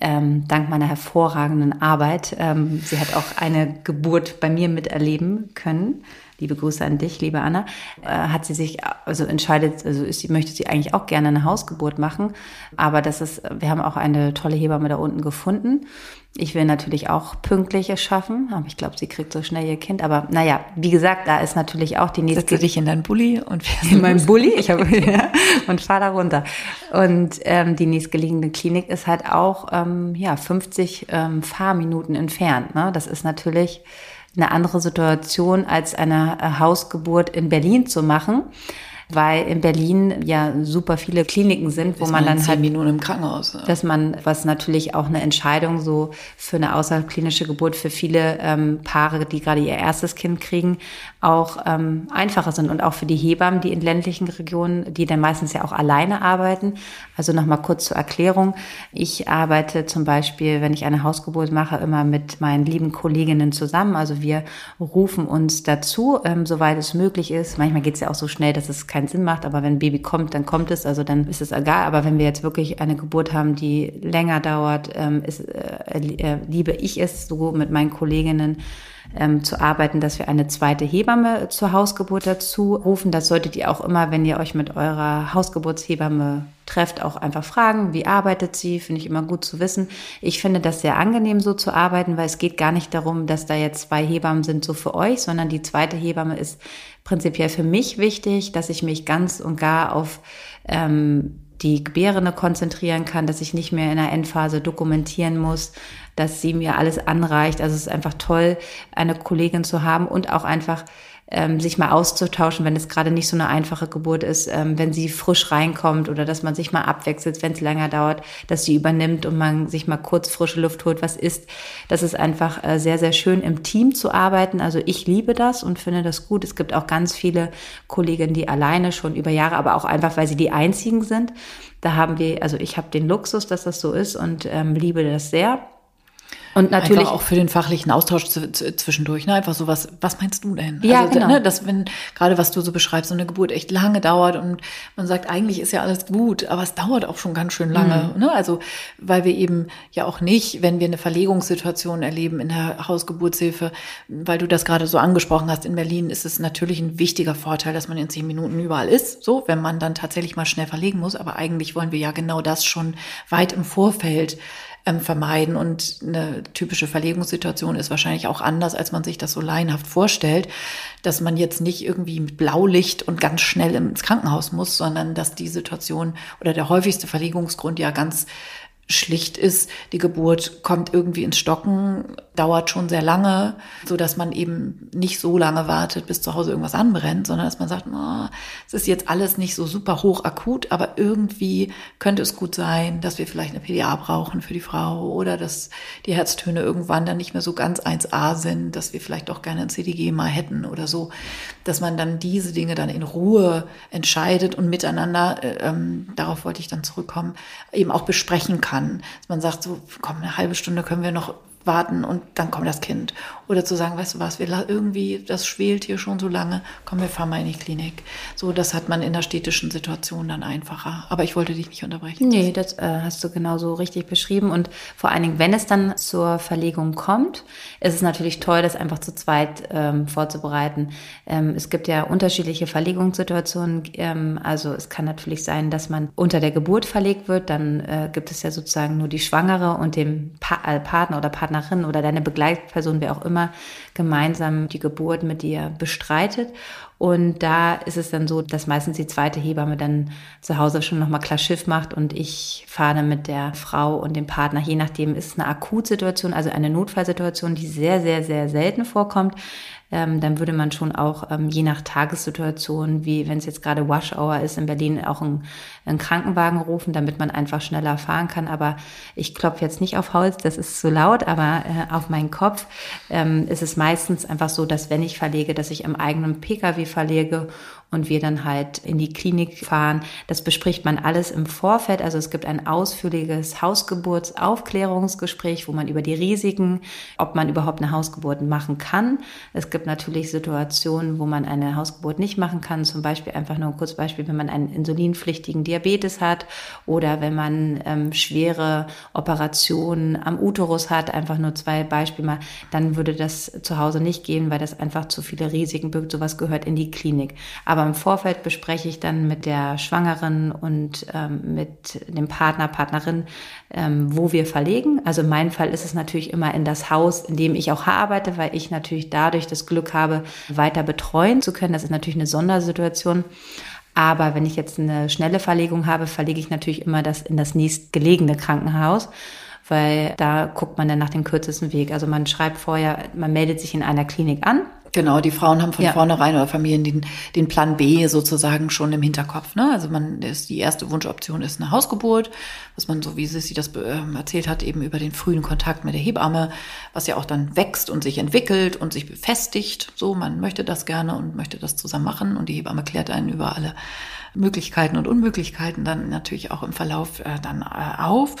ähm, dank meiner hervorragenden Arbeit, ähm, sie hat auch eine Geburt bei mir miterleben können. Liebe Grüße an dich, liebe Anna. Äh, hat sie sich also entscheidet, also ist sie möchte sie eigentlich auch gerne eine Hausgeburt machen, aber das ist, wir haben auch eine tolle Hebamme da unten gefunden. Ich will natürlich auch pünktlich es schaffen, aber ich glaube, sie kriegt so schnell ihr Kind. Aber naja, wie gesagt, da ist natürlich auch die nächste Setze dich in deinen Bulli und fährst in meinem Bulli, ich habe (laughs) ja, und fahr da runter. Und ähm, die nächstgelegene Klinik ist halt auch ähm, ja 50 ähm, Fahrminuten entfernt. Ne? Das ist natürlich eine andere Situation als eine äh, Hausgeburt in Berlin zu machen, weil in Berlin ja super viele Kliniken sind, wo man in dann halt Minuten im Krankenhaus. Ja. dass man, was natürlich auch eine Entscheidung so für eine außerklinische Geburt für viele ähm, Paare, die gerade ihr erstes Kind kriegen, auch ähm, einfacher sind und auch für die Hebammen, die in ländlichen Regionen, die dann meistens ja auch alleine arbeiten. Also nochmal kurz zur Erklärung. Ich arbeite zum Beispiel, wenn ich eine Hausgeburt mache, immer mit meinen lieben Kolleginnen zusammen. Also wir rufen uns dazu, ähm, soweit es möglich ist. Manchmal geht es ja auch so schnell, dass es keinen Sinn macht, aber wenn ein Baby kommt, dann kommt es, also dann ist es egal. Aber wenn wir jetzt wirklich eine Geburt haben, die länger dauert, ähm, ist, äh, äh, liebe ich es so mit meinen Kolleginnen, ähm, zu arbeiten, dass wir eine zweite Hebamme zur Hausgeburt dazu rufen. Das solltet ihr auch immer, wenn ihr euch mit eurer Hausgeburtshebamme trefft, auch einfach fragen, wie arbeitet sie, finde ich immer gut zu wissen. Ich finde das sehr angenehm, so zu arbeiten, weil es geht gar nicht darum, dass da jetzt zwei Hebammen sind, so für euch, sondern die zweite Hebamme ist prinzipiell für mich wichtig, dass ich mich ganz und gar auf ähm, die Gebärende konzentrieren kann, dass ich nicht mehr in der Endphase dokumentieren muss, dass sie mir alles anreicht. Also es ist einfach toll, eine Kollegin zu haben und auch einfach ähm, sich mal auszutauschen, wenn es gerade nicht so eine einfache Geburt ist, ähm, wenn sie frisch reinkommt oder dass man sich mal abwechselt, wenn es länger dauert, dass sie übernimmt und man sich mal kurz frische Luft holt, was ist. Das ist einfach äh, sehr, sehr schön im Team zu arbeiten. Also ich liebe das und finde das gut. Es gibt auch ganz viele Kolleginnen, die alleine schon über Jahre, aber auch einfach, weil sie die einzigen sind. Da haben wir, also ich habe den Luxus, dass das so ist und ähm, liebe das sehr. Und natürlich Einfach auch für den fachlichen Austausch zwischendurch, ne? Einfach so was, was meinst du denn? Ja, also, genau. Ne, dass wenn, gerade was du so beschreibst, so eine Geburt echt lange dauert und man sagt, eigentlich ist ja alles gut, aber es dauert auch schon ganz schön lange, mhm. ne? Also, weil wir eben ja auch nicht, wenn wir eine Verlegungssituation erleben in der Hausgeburtshilfe, weil du das gerade so angesprochen hast, in Berlin ist es natürlich ein wichtiger Vorteil, dass man in zehn Minuten überall ist, so, wenn man dann tatsächlich mal schnell verlegen muss, aber eigentlich wollen wir ja genau das schon weit im Vorfeld ähm, vermeiden. Und eine typische Verlegungssituation ist wahrscheinlich auch anders, als man sich das so laienhaft vorstellt, dass man jetzt nicht irgendwie mit Blaulicht und ganz schnell ins Krankenhaus muss, sondern dass die Situation oder der häufigste Verlegungsgrund ja ganz schlicht ist, die Geburt kommt irgendwie ins Stocken, dauert schon sehr lange, so dass man eben nicht so lange wartet, bis zu Hause irgendwas anbrennt, sondern dass man sagt, oh, es ist jetzt alles nicht so super hoch akut, aber irgendwie könnte es gut sein, dass wir vielleicht eine PDA brauchen für die Frau oder dass die Herztöne irgendwann dann nicht mehr so ganz 1A sind, dass wir vielleicht auch gerne ein CDG mal hätten oder so, dass man dann diese Dinge dann in Ruhe entscheidet und miteinander, äh, ähm, darauf wollte ich dann zurückkommen, eben auch besprechen kann kann. Dass man sagt, so, komm, eine halbe Stunde können wir noch warten und dann kommt das Kind. Oder zu sagen, weißt du was, wir irgendwie, das schwelt hier schon so lange, komm, wir fahren mal in die Klinik. So, das hat man in der städtischen Situation dann einfacher. Aber ich wollte dich nicht unterbrechen. Nee, das äh, hast du genauso richtig beschrieben. Und vor allen Dingen, wenn es dann zur Verlegung kommt, ist es natürlich toll, das einfach zu zweit ähm, vorzubereiten. Ähm, es gibt ja unterschiedliche Verlegungssituationen. Ähm, also es kann natürlich sein, dass man unter der Geburt verlegt wird. Dann äh, gibt es ja sozusagen nur die Schwangere und den pa äh, Partner oder Partner Partnerin oder deine Begleitperson, wer auch immer, gemeinsam die Geburt mit dir bestreitet. Und da ist es dann so, dass meistens die zweite Hebamme dann zu Hause schon nochmal klar Schiff macht und ich fahre mit der Frau und dem Partner, je nachdem ist es eine Akutsituation, also eine Notfallsituation, die sehr, sehr, sehr selten vorkommt, ähm, dann würde man schon auch ähm, je nach Tagessituation, wie wenn es jetzt gerade Wash Hour ist in Berlin, auch einen, einen, Krankenwagen rufen, damit man einfach schneller fahren kann. Aber ich klopfe jetzt nicht auf Holz, das ist zu laut, aber äh, auf meinen Kopf ähm, ist es meistens einfach so, dass wenn ich verlege, dass ich im eigenen Pkw verlege und wir dann halt in die Klinik fahren. Das bespricht man alles im Vorfeld. Also es gibt ein ausführliches Hausgeburtsaufklärungsgespräch, wo man über die Risiken, ob man überhaupt eine Hausgeburt machen kann. Es gibt natürlich Situationen, wo man eine Hausgeburt nicht machen kann. Zum Beispiel einfach nur ein kurzes Beispiel, wenn man einen insulinpflichtigen Diabetes hat oder wenn man ähm, schwere Operationen am Uterus hat. Einfach nur zwei Beispiele mal. Dann würde das zu Hause nicht gehen, weil das einfach zu viele Risiken birgt. Sowas gehört in die Klinik. Aber im Vorfeld bespreche ich dann mit der Schwangeren und ähm, mit dem Partner, Partnerin, ähm, wo wir verlegen. Also in meinem Fall ist es natürlich immer in das Haus, in dem ich auch arbeite, weil ich natürlich dadurch das Glück habe, weiter betreuen zu können. Das ist natürlich eine Sondersituation. Aber wenn ich jetzt eine schnelle Verlegung habe, verlege ich natürlich immer das in das nächstgelegene Krankenhaus weil da guckt man dann nach dem kürzesten Weg. Also man schreibt vorher, man meldet sich in einer Klinik an, Genau, die Frauen haben von ja. vornherein oder Familien den, den Plan B sozusagen schon im Hinterkopf. Ne? Also man ist die erste Wunschoption ist eine Hausgeburt, was man so wie sie das äh, erzählt hat eben über den frühen Kontakt mit der Hebamme, was ja auch dann wächst und sich entwickelt und sich befestigt. So, man möchte das gerne und möchte das zusammen machen und die Hebamme klärt einen über alle Möglichkeiten und Unmöglichkeiten dann natürlich auch im Verlauf äh, dann äh, auf.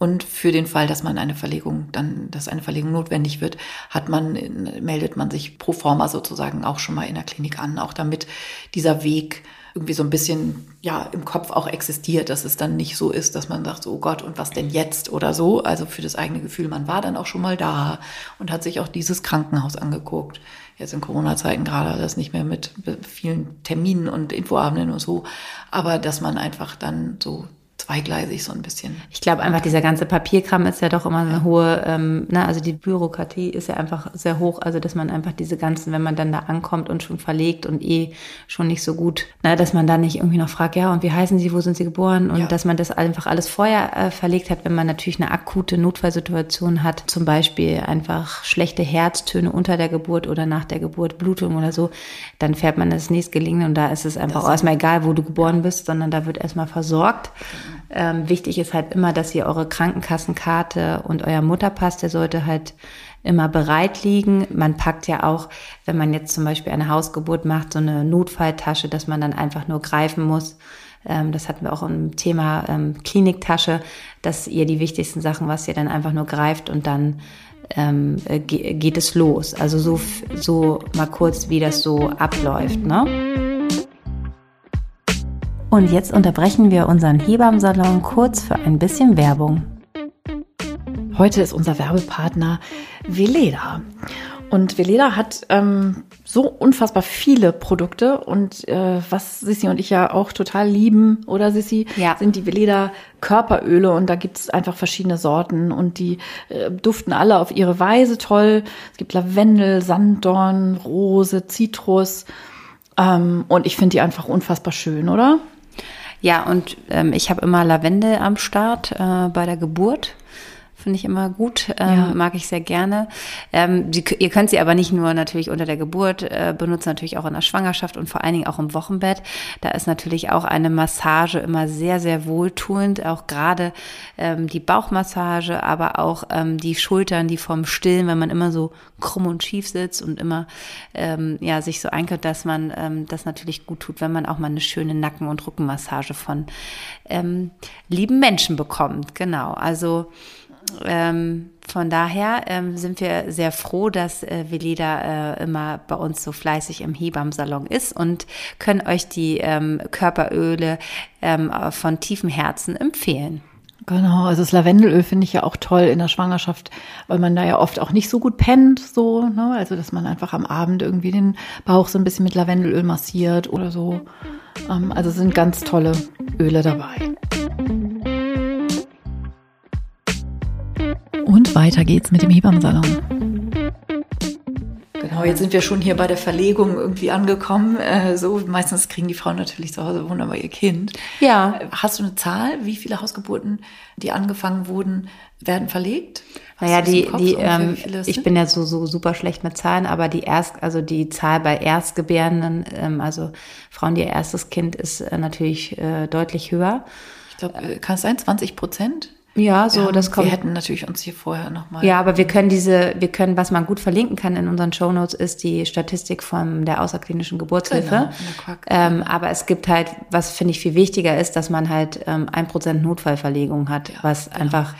Und für den Fall, dass man eine Verlegung, dann, dass eine Verlegung notwendig wird, hat man, meldet man sich pro forma sozusagen auch schon mal in der Klinik an, auch damit dieser Weg irgendwie so ein bisschen ja im Kopf auch existiert, dass es dann nicht so ist, dass man sagt, oh Gott, und was denn jetzt oder so. Also für das eigene Gefühl, man war dann auch schon mal da und hat sich auch dieses Krankenhaus angeguckt. Jetzt in Corona-Zeiten gerade das nicht mehr mit vielen Terminen und Infoabenden und so, aber dass man einfach dann so zweigleisig so ein bisschen. Ich glaube einfach, dieser ganze Papierkram ist ja doch immer eine hohe, ähm, ne, also die Bürokratie ist ja einfach sehr hoch, also dass man einfach diese ganzen, wenn man dann da ankommt und schon verlegt und eh schon nicht so gut, ne, dass man da nicht irgendwie noch fragt, ja, und wie heißen Sie, wo sind Sie geboren? Und ja. dass man das einfach alles vorher äh, verlegt hat, wenn man natürlich eine akute Notfallsituation hat, zum Beispiel einfach schlechte Herztöne unter der Geburt oder nach der Geburt, Blutung oder so, dann fährt man das nächstgelegene und da ist es einfach auch erstmal egal, wo du geboren bist, sondern da wird erstmal versorgt. Genau. Ähm, wichtig ist halt immer, dass ihr eure Krankenkassenkarte und euer Mutterpass, der sollte halt immer bereit liegen. Man packt ja auch, wenn man jetzt zum Beispiel eine Hausgeburt macht, so eine Notfalltasche, dass man dann einfach nur greifen muss. Ähm, das hatten wir auch im Thema ähm, Kliniktasche, dass ihr die wichtigsten Sachen, was ihr dann einfach nur greift und dann ähm, äh, geht es los. Also so, so mal kurz, wie das so abläuft, ne? Und jetzt unterbrechen wir unseren Hebammsalon kurz für ein bisschen Werbung. Heute ist unser Werbepartner Veleda. Und Veleda hat ähm, so unfassbar viele Produkte und äh, was Sissi und ich ja auch total lieben, oder Sissi, ja. sind die Veleda Körperöle und da gibt es einfach verschiedene Sorten und die äh, duften alle auf ihre Weise toll. Es gibt Lavendel, Sanddorn, Rose, Zitrus ähm, und ich finde die einfach unfassbar schön, oder? Ja, und ähm, ich habe immer Lavendel am Start äh, bei der Geburt. Finde ich immer gut, ähm, ja. mag ich sehr gerne. Ähm, die, ihr könnt sie aber nicht nur natürlich unter der Geburt äh, benutzen, natürlich auch in der Schwangerschaft und vor allen Dingen auch im Wochenbett. Da ist natürlich auch eine Massage immer sehr, sehr wohltuend, auch gerade ähm, die Bauchmassage, aber auch ähm, die Schultern, die vom Stillen, wenn man immer so krumm und schief sitzt und immer ähm, ja sich so einkört, dass man ähm, das natürlich gut tut, wenn man auch mal eine schöne Nacken- und Rückenmassage von ähm, lieben Menschen bekommt. Genau, also ähm, von daher ähm, sind wir sehr froh, dass äh, Veleda äh, immer bei uns so fleißig im Hebammsalon ist und können euch die ähm, Körperöle ähm, von tiefem Herzen empfehlen. Genau, also das Lavendelöl finde ich ja auch toll in der Schwangerschaft, weil man da ja oft auch nicht so gut pennt, so, ne? Also dass man einfach am Abend irgendwie den Bauch so ein bisschen mit Lavendelöl massiert oder so. Ähm, also sind ganz tolle Öle dabei. Und weiter geht's mit dem Hebammensalon. Genau, jetzt sind wir schon hier bei der Verlegung irgendwie angekommen. Äh, so, meistens kriegen die Frauen natürlich zu Hause wunderbar ihr Kind. Ja. Hast du eine Zahl, wie viele Hausgeburten, die angefangen wurden, werden verlegt? Hast naja, die, die, ähm, ich bin ja so, so super schlecht mit Zahlen, aber die erst, also die Zahl bei Erstgebärenden, ähm, also Frauen, die ihr erstes Kind ist äh, natürlich äh, deutlich höher. Ich glaube, äh, kann es sein, 20 Prozent? Ja, so, ja, das kommt. Wir hätten natürlich uns hier vorher nochmal. Ja, aber wir können diese, wir können, was man gut verlinken kann in unseren Show Notes, ist die Statistik von der außerklinischen Geburtshilfe. Genau, ähm, aber es gibt halt, was finde ich viel wichtiger ist, dass man halt ähm, ein Prozent Notfallverlegung hat, ja, was genau. einfach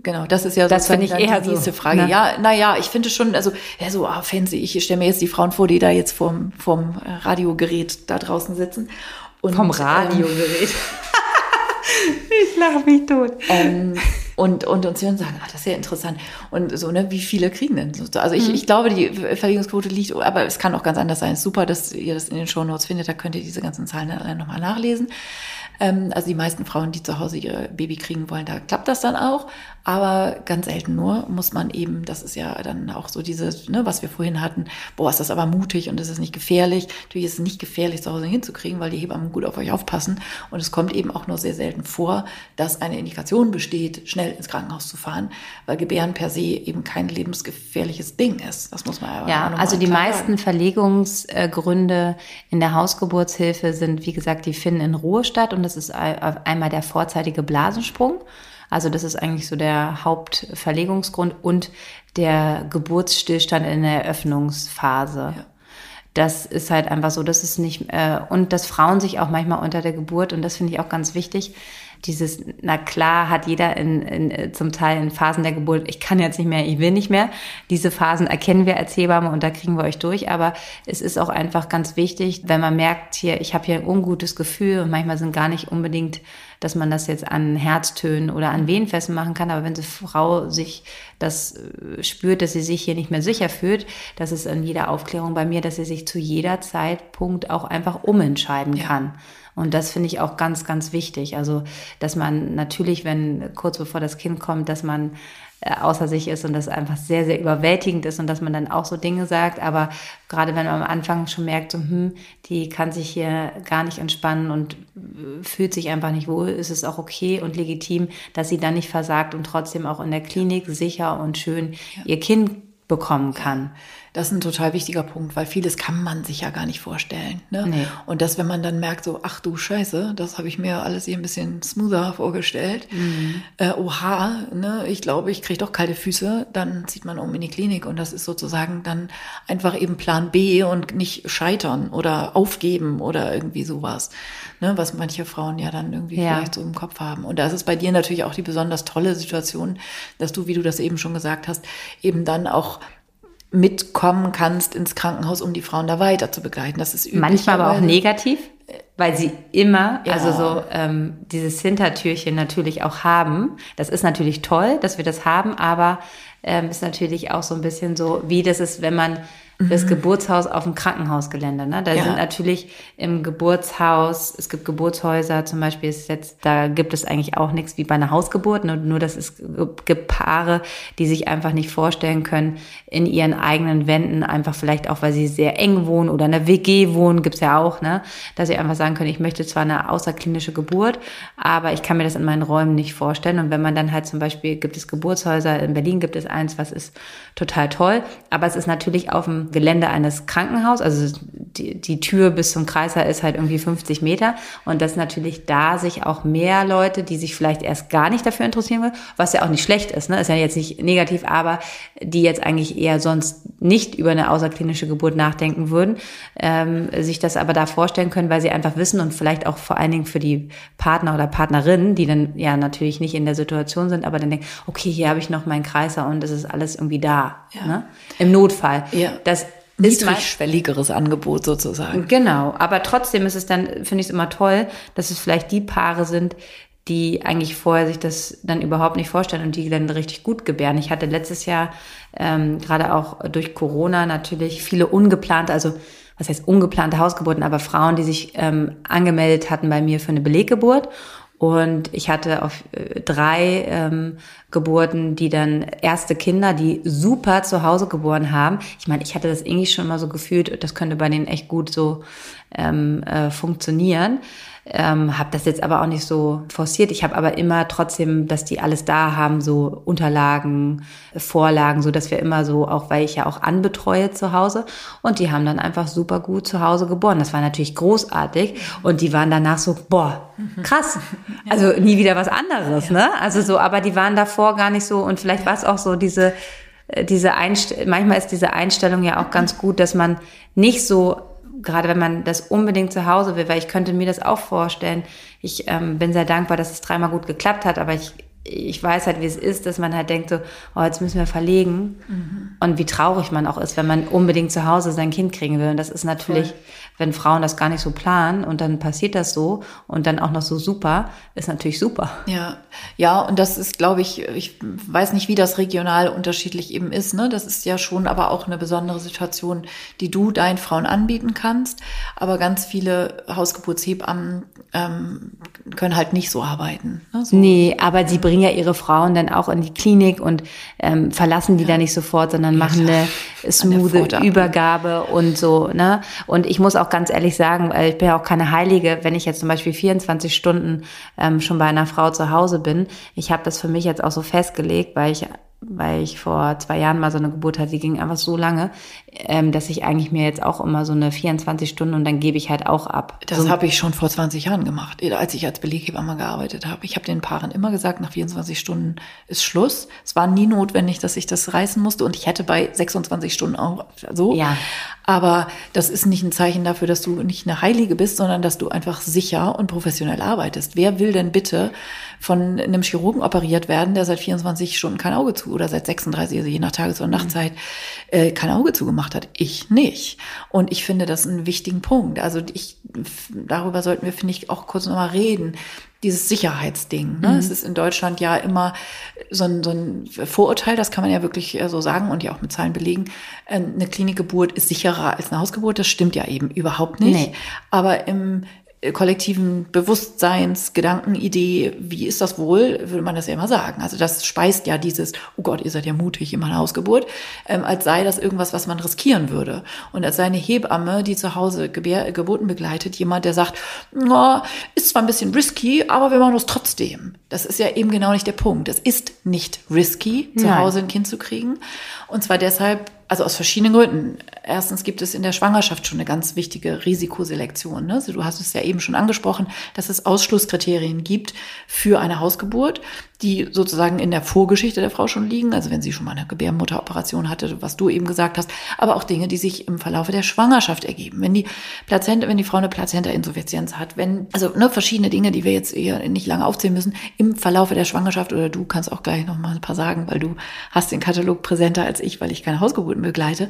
Genau, das ist ja das finde ich eher die nächste so, Frage. Ne? Ja, naja, ich finde schon, also ja, so ah, fancy. Ich stelle mir jetzt die Frauen vor, die da jetzt vorm, vorm Radiogerät da draußen sitzen. Und, vom ähm, Radiogerät. Ähm, (laughs) ich lache mich tot. Ähm, und, und uns hören sagen, ah, das ist ja interessant. Und so, ne, wie viele kriegen denn? Also ich, mhm. ich glaube, die Verlegungsquote liegt, aber es kann auch ganz anders sein. Super, dass ihr das in den Show Notes findet, da könnt ihr diese ganzen Zahlen dann nochmal nachlesen. Ähm, also die meisten Frauen, die zu Hause ihre Baby kriegen wollen, da klappt das dann auch. Aber ganz selten nur muss man eben, das ist ja dann auch so dieses, ne, was wir vorhin hatten, boah, ist das aber mutig und ist es nicht gefährlich. Natürlich ist es nicht gefährlich, zu Hause hinzukriegen, weil die Hebammen gut auf euch aufpassen. Und es kommt eben auch nur sehr selten vor, dass eine Indikation besteht, schnell ins Krankenhaus zu fahren, weil Gebären per se eben kein lebensgefährliches Ding ist. Das muss man ja Ja, also die meisten sagen. Verlegungsgründe in der Hausgeburtshilfe sind, wie gesagt, die finden in Ruhe statt und das ist einmal der vorzeitige Blasensprung. Also das ist eigentlich so der Hauptverlegungsgrund und der Geburtsstillstand in der Eröffnungsphase. Ja. Das ist halt einfach so, dass es nicht, äh, und dass Frauen sich auch manchmal unter der Geburt, und das finde ich auch ganz wichtig, dieses, na klar, hat jeder in, in, zum Teil in Phasen der Geburt, ich kann jetzt nicht mehr, ich will nicht mehr. Diese Phasen erkennen wir als Hebamme und da kriegen wir euch durch. Aber es ist auch einfach ganz wichtig, wenn man merkt, hier, ich habe hier ein ungutes Gefühl und manchmal sind gar nicht unbedingt dass man das jetzt an Herztönen oder an Wehenfesten machen kann. Aber wenn die Frau sich das äh, spürt, dass sie sich hier nicht mehr sicher fühlt, das ist in jeder Aufklärung bei mir, dass sie sich zu jeder Zeitpunkt auch einfach umentscheiden ja. Und das finde ich auch ganz, ganz wichtig. Also, dass man natürlich, wenn kurz bevor das Kind kommt, dass man äh, außer sich ist und das einfach sehr, sehr überwältigend ist und dass man dann auch so Dinge sagt. Aber gerade wenn man am Anfang schon merkt, so, hm, die kann sich hier gar nicht entspannen und äh, fühlt sich einfach nicht wohl, ist es auch okay und legitim, dass sie dann nicht versagt und trotzdem auch in der Klinik sicher und schön ja. ihr Kind bekommen kann. Das ist ein total wichtiger Punkt, weil vieles kann man sich ja gar nicht vorstellen. Ne? Nee. Und das, wenn man dann merkt, so, ach du Scheiße, das habe ich mir alles hier ein bisschen smoother vorgestellt. Mhm. Äh, oha, ne, ich glaube, ich kriege doch kalte Füße, dann zieht man um in die Klinik und das ist sozusagen dann einfach eben Plan B und nicht scheitern oder aufgeben oder irgendwie sowas, ne, was manche Frauen ja dann irgendwie ja. vielleicht so im Kopf haben. Und da ist es bei dir natürlich auch die besonders tolle Situation, dass du, wie du das eben schon gesagt hast, eben dann auch mitkommen kannst ins Krankenhaus, um die Frauen da weiter zu begleiten. Das ist Manchmal aber auch negativ, weil sie immer, ja. also so ähm, dieses Hintertürchen natürlich auch haben. Das ist natürlich toll, dass wir das haben, aber ähm, ist natürlich auch so ein bisschen so, wie das ist, wenn man das mhm. Geburtshaus auf dem Krankenhausgelände. Ne? Da ja. sind natürlich im Geburtshaus, es gibt Geburtshäuser, zum Beispiel ist jetzt, da gibt es eigentlich auch nichts wie bei einer Hausgeburt, nur, nur dass es gibt Paare, die sich einfach nicht vorstellen können, in ihren eigenen Wänden, einfach vielleicht auch, weil sie sehr eng wohnen oder in einer WG wohnen, gibt's ja auch, ne? dass sie einfach sagen können, ich möchte zwar eine außerklinische Geburt, aber ich kann mir das in meinen Räumen nicht vorstellen. Und wenn man dann halt zum Beispiel, gibt es Geburtshäuser, in Berlin gibt es eins, was ist total toll, aber es ist natürlich auf dem Gelände eines Krankenhauses, also die, die Tür bis zum Kreiser ist halt irgendwie 50 Meter und dass natürlich da sich auch mehr Leute, die sich vielleicht erst gar nicht dafür interessieren will, was ja auch nicht schlecht ist, ne? ist ja jetzt nicht negativ, aber die jetzt eigentlich eher sonst nicht über eine außerklinische Geburt nachdenken würden, ähm, sich das aber da vorstellen können, weil sie einfach wissen und vielleicht auch vor allen Dingen für die Partner oder Partnerinnen, die dann ja natürlich nicht in der Situation sind, aber dann denken, okay, hier habe ich noch meinen Kreiser und es ist alles irgendwie da, ja. ne? im Notfall. Ja. Das niedrigschwelligeres Angebot sozusagen. Genau, aber trotzdem ist es dann, finde ich es immer toll, dass es vielleicht die Paare sind, die eigentlich vorher sich das dann überhaupt nicht vorstellen und die dann richtig gut gebären. Ich hatte letztes Jahr ähm, gerade auch durch Corona natürlich viele ungeplante, also was heißt ungeplante Hausgeburten, aber Frauen, die sich ähm, angemeldet hatten bei mir für eine Beleggeburt und ich hatte auf äh, drei ähm, Geburten, die dann erste Kinder, die super zu Hause geboren haben. Ich meine, ich hatte das irgendwie schon mal so gefühlt, das könnte bei denen echt gut so ähm, äh, funktionieren. Ähm, habe das jetzt aber auch nicht so forciert. Ich habe aber immer trotzdem, dass die alles da haben, so Unterlagen, Vorlagen, so dass wir immer so, auch weil ich ja auch anbetreue zu Hause. Und die haben dann einfach super gut zu Hause geboren. Das war natürlich großartig. Und die waren danach so, boah, krass. (laughs) Also nie wieder was anderes, ne? Also so, aber die waren davor gar nicht so. Und vielleicht war es auch so diese, äh, diese Einstellung, manchmal ist diese Einstellung ja auch ganz gut, dass man nicht so gerade wenn man das unbedingt zu Hause will, weil ich könnte mir das auch vorstellen. Ich ähm, bin sehr dankbar, dass es dreimal gut geklappt hat, aber ich, ich weiß halt, wie es ist, dass man halt denkt so, oh, jetzt müssen wir verlegen. Mhm. Und wie traurig man auch ist, wenn man unbedingt zu Hause sein Kind kriegen will. Und das ist natürlich, Voll wenn Frauen das gar nicht so planen und dann passiert das so und dann auch noch so super, ist natürlich super. Ja, ja, und das ist, glaube ich, ich weiß nicht, wie das regional unterschiedlich eben ist. Ne? Das ist ja schon aber auch eine besondere Situation, die du deinen Frauen anbieten kannst. Aber ganz viele Hausgeburtshebammen ähm, können halt nicht so arbeiten. Ne? So. Nee, aber sie bringen ja ihre Frauen dann auch in die Klinik und ähm, verlassen die ja. da nicht sofort, sondern machen eine smooth Übergabe und so. Ne? Und ich muss auch auch ganz ehrlich sagen, ich bin ja auch keine Heilige, wenn ich jetzt zum Beispiel 24 Stunden ähm, schon bei einer Frau zu Hause bin. Ich habe das für mich jetzt auch so festgelegt, weil ich weil ich vor zwei Jahren mal so eine Geburt hatte, die ging einfach so lange, ähm, dass ich eigentlich mir jetzt auch immer so eine 24 Stunden und dann gebe ich halt auch ab. Das so habe ich schon vor 20 Jahren gemacht, als ich als Beleghebamme gearbeitet habe. Ich habe den Paaren immer gesagt, nach 24 Stunden ist Schluss. Es war nie notwendig, dass ich das reißen musste und ich hätte bei 26 Stunden auch so. Ja. Aber das ist nicht ein Zeichen dafür, dass du nicht eine Heilige bist, sondern dass du einfach sicher und professionell arbeitest. Wer will denn bitte von einem Chirurgen operiert werden, der seit 24 Stunden kein Auge zu oder seit 36, also je nach Tages- und Nachtzeit, äh, kein Auge zugemacht hat? Ich nicht. Und ich finde das einen wichtigen Punkt. Also ich, darüber sollten wir, finde ich, auch kurz nochmal reden dieses Sicherheitsding. Ne? Mhm. Es ist in Deutschland ja immer so ein, so ein Vorurteil, das kann man ja wirklich äh, so sagen und ja auch mit Zahlen belegen. Ähm, eine Klinikgeburt ist sicherer als eine Hausgeburt. Das stimmt ja eben überhaupt nicht. Nee. Aber im kollektiven Bewusstseins, Gedankenidee, wie ist das wohl, würde man das ja immer sagen. Also das speist ja dieses, oh Gott, ihr seid ja mutig in meiner Hausgeburt, ähm, als sei das irgendwas, was man riskieren würde. Und als sei eine Hebamme, die zu Hause Gebär, Geburten begleitet, jemand, der sagt, no, ist zwar ein bisschen risky, aber wir machen das trotzdem. Das ist ja eben genau nicht der Punkt. Es ist nicht risky, zu Nein. Hause ein Kind zu kriegen. Und zwar deshalb, also aus verschiedenen Gründen. Erstens gibt es in der Schwangerschaft schon eine ganz wichtige Risikoselektion. Ne? Also du hast es ja eben schon angesprochen, dass es Ausschlusskriterien gibt für eine Hausgeburt die sozusagen in der Vorgeschichte der Frau schon liegen, also wenn sie schon mal eine Gebärmutteroperation hatte, was du eben gesagt hast, aber auch Dinge, die sich im Verlaufe der Schwangerschaft ergeben. Wenn die Plazenta, wenn die Frau eine Plazenta-Insuffizienz hat, wenn, also ne, verschiedene Dinge, die wir jetzt eher nicht lange aufzählen müssen, im Verlaufe der Schwangerschaft oder du kannst auch gleich noch mal ein paar sagen, weil du hast den Katalog präsenter als ich, weil ich keine Hausgeburten begleite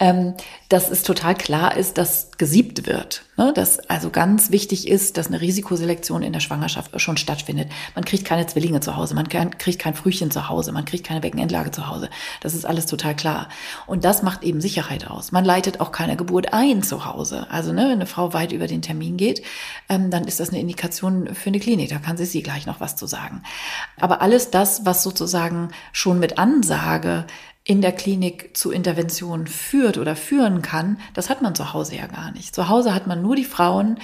ähm, dass es total klar ist, dass gesiebt wird. Ne? Dass also ganz wichtig ist, dass eine Risikoselektion in der Schwangerschaft schon stattfindet. Man kriegt keine Zwillinge zu Hause, man kriegt kein Frühchen zu Hause, man kriegt keine Beckenendlage zu Hause. Das ist alles total klar. Und das macht eben Sicherheit aus. Man leitet auch keine Geburt ein zu Hause. Also ne, wenn eine Frau weit über den Termin geht, ähm, dann ist das eine Indikation für eine Klinik. Da kann sie sie gleich noch was zu sagen. Aber alles das, was sozusagen schon mit Ansage in der Klinik zu Interventionen führt oder führen kann, das hat man zu Hause ja gar nicht. Zu Hause hat man nur die Frauen,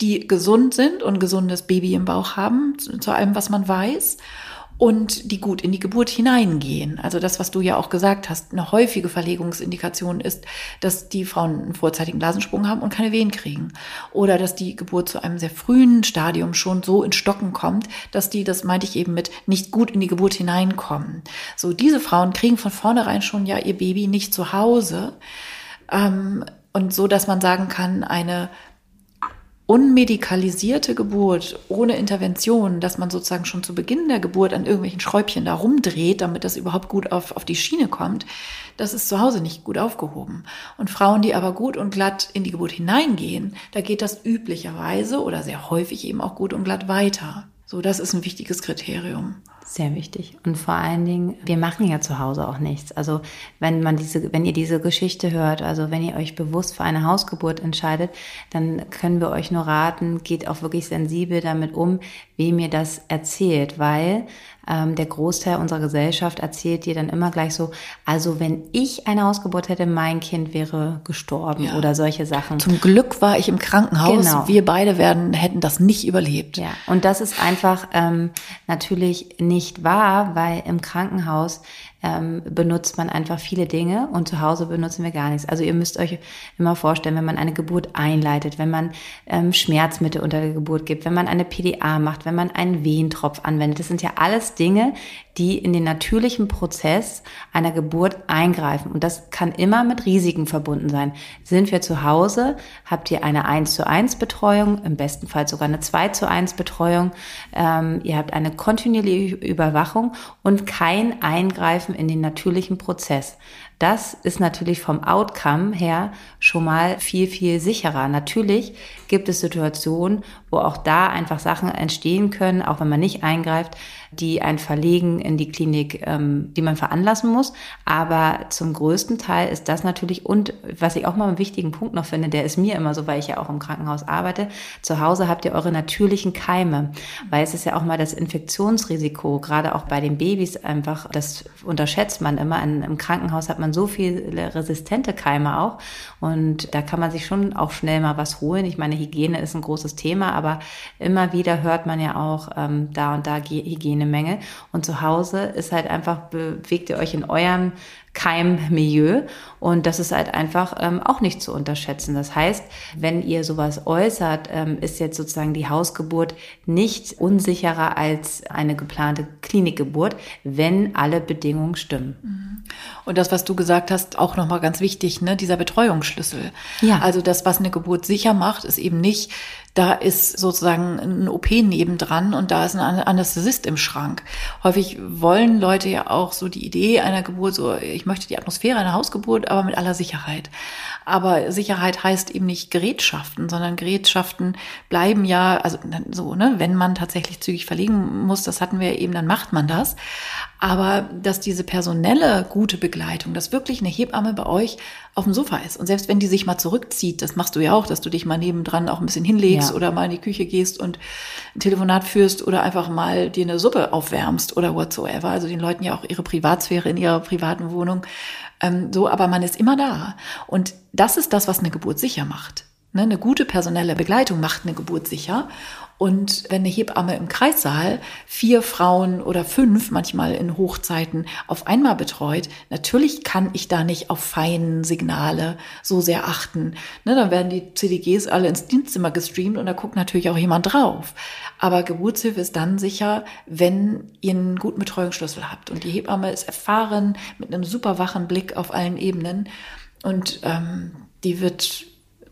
die gesund sind und gesundes Baby im Bauch haben, zu allem, was man weiß und die gut in die Geburt hineingehen. Also das, was du ja auch gesagt hast, eine häufige Verlegungsindikation ist, dass die Frauen einen vorzeitigen Blasensprung haben und keine Wehen kriegen. Oder dass die Geburt zu einem sehr frühen Stadium schon so in Stocken kommt, dass die, das meinte ich eben mit, nicht gut in die Geburt hineinkommen. So, diese Frauen kriegen von vornherein schon ja ihr Baby nicht zu Hause. Ähm, und so, dass man sagen kann, eine unmedikalisierte Geburt ohne Intervention, dass man sozusagen schon zu Beginn der Geburt an irgendwelchen Schräubchen da rumdreht, damit das überhaupt gut auf, auf die Schiene kommt, das ist zu Hause nicht gut aufgehoben. Und Frauen, die aber gut und glatt in die Geburt hineingehen, da geht das üblicherweise oder sehr häufig eben auch gut und glatt weiter. So, das ist ein wichtiges Kriterium. Sehr wichtig. Und vor allen Dingen, wir machen ja zu Hause auch nichts. Also wenn man diese, wenn ihr diese Geschichte hört, also wenn ihr euch bewusst für eine Hausgeburt entscheidet, dann können wir euch nur raten, geht auch wirklich sensibel damit um, wem ihr das erzählt, weil ähm, der Großteil unserer Gesellschaft erzählt dir dann immer gleich so, also wenn ich eine Hausgeburt hätte, mein Kind wäre gestorben ja. oder solche Sachen. Zum Glück war ich im Krankenhaus. Genau. Wir beide werden, hätten das nicht überlebt. Ja, und das ist einfach ähm, natürlich nicht wahr, weil im Krankenhaus ähm, benutzt man einfach viele Dinge und zu Hause benutzen wir gar nichts. Also ihr müsst euch immer vorstellen, wenn man eine Geburt einleitet, wenn man ähm, Schmerzmittel unter der Geburt gibt, wenn man eine PDA macht, wenn man einen Wehentropf anwendet. Das sind ja alles Dinge, die in den natürlichen Prozess einer Geburt eingreifen. Und das kann immer mit Risiken verbunden sein. Sind wir zu Hause, habt ihr eine 1 zu 1 Betreuung, im besten Fall sogar eine 2 zu 1 Betreuung. Ähm, ihr habt eine kontinuierliche Überwachung und kein Eingreifen in den natürlichen Prozess. Das ist natürlich vom Outcome her schon mal viel, viel sicherer. Natürlich gibt es Situationen, wo auch da einfach Sachen entstehen können, auch wenn man nicht eingreift, die ein Verlegen in die Klinik, ähm, die man veranlassen muss. Aber zum größten Teil ist das natürlich, und was ich auch mal einen wichtigen Punkt noch finde, der ist mir immer so, weil ich ja auch im Krankenhaus arbeite, zu Hause habt ihr eure natürlichen Keime, weil es ist ja auch mal das Infektionsrisiko, gerade auch bei den Babys einfach, das unterschätzt man immer. In, Im Krankenhaus hat man so viele resistente Keime auch und da kann man sich schon auch schnell mal was holen. Ich meine, Hygiene ist ein großes Thema, aber immer wieder hört man ja auch ähm, da und da Hygiene Menge. Und zu Hause ist halt einfach, bewegt ihr euch in eurem Keimmilieu. Und das ist halt einfach ähm, auch nicht zu unterschätzen. Das heißt, wenn ihr sowas äußert, ähm, ist jetzt sozusagen die Hausgeburt nicht unsicherer als eine geplante Klinikgeburt, wenn alle Bedingungen stimmen. Mhm. Und das, was du gesagt hast, auch nochmal ganz wichtig, ne, dieser Betreuungsschlüssel. Ja. Also das, was eine Geburt sicher macht, ist eben nicht, da ist sozusagen ein OP nebendran und da ist ein Anästhesist im Schrank. Häufig wollen Leute ja auch so die Idee einer Geburt, so ich möchte die Atmosphäre einer Hausgeburt, aber mit aller Sicherheit. Aber Sicherheit heißt eben nicht Gerätschaften, sondern Gerätschaften bleiben ja, also so, ne, wenn man tatsächlich zügig verlegen muss, das hatten wir eben, dann macht man das. Aber dass diese personelle gute Begleitung, dass wirklich eine Hebamme bei euch auf dem Sofa ist. Und selbst wenn die sich mal zurückzieht, das machst du ja auch, dass du dich mal nebendran auch ein bisschen hinlegst ja. Oder mal in die Küche gehst und ein Telefonat führst oder einfach mal dir eine Suppe aufwärmst oder whatsoever. Also den Leuten ja auch ihre Privatsphäre in ihrer privaten Wohnung. Ähm, so, aber man ist immer da. Und das ist das, was eine Geburt sicher macht. Ne, eine gute personelle Begleitung macht eine Geburt sicher. Und wenn eine Hebamme im Kreissaal vier Frauen oder fünf, manchmal in Hochzeiten, auf einmal betreut, natürlich kann ich da nicht auf feinen Signale so sehr achten. Ne, dann werden die CDGs alle ins Dienstzimmer gestreamt und da guckt natürlich auch jemand drauf. Aber Geburtshilfe ist dann sicher, wenn ihr einen guten Betreuungsschlüssel habt. Und die Hebamme ist erfahren mit einem super wachen Blick auf allen Ebenen. Und ähm, die wird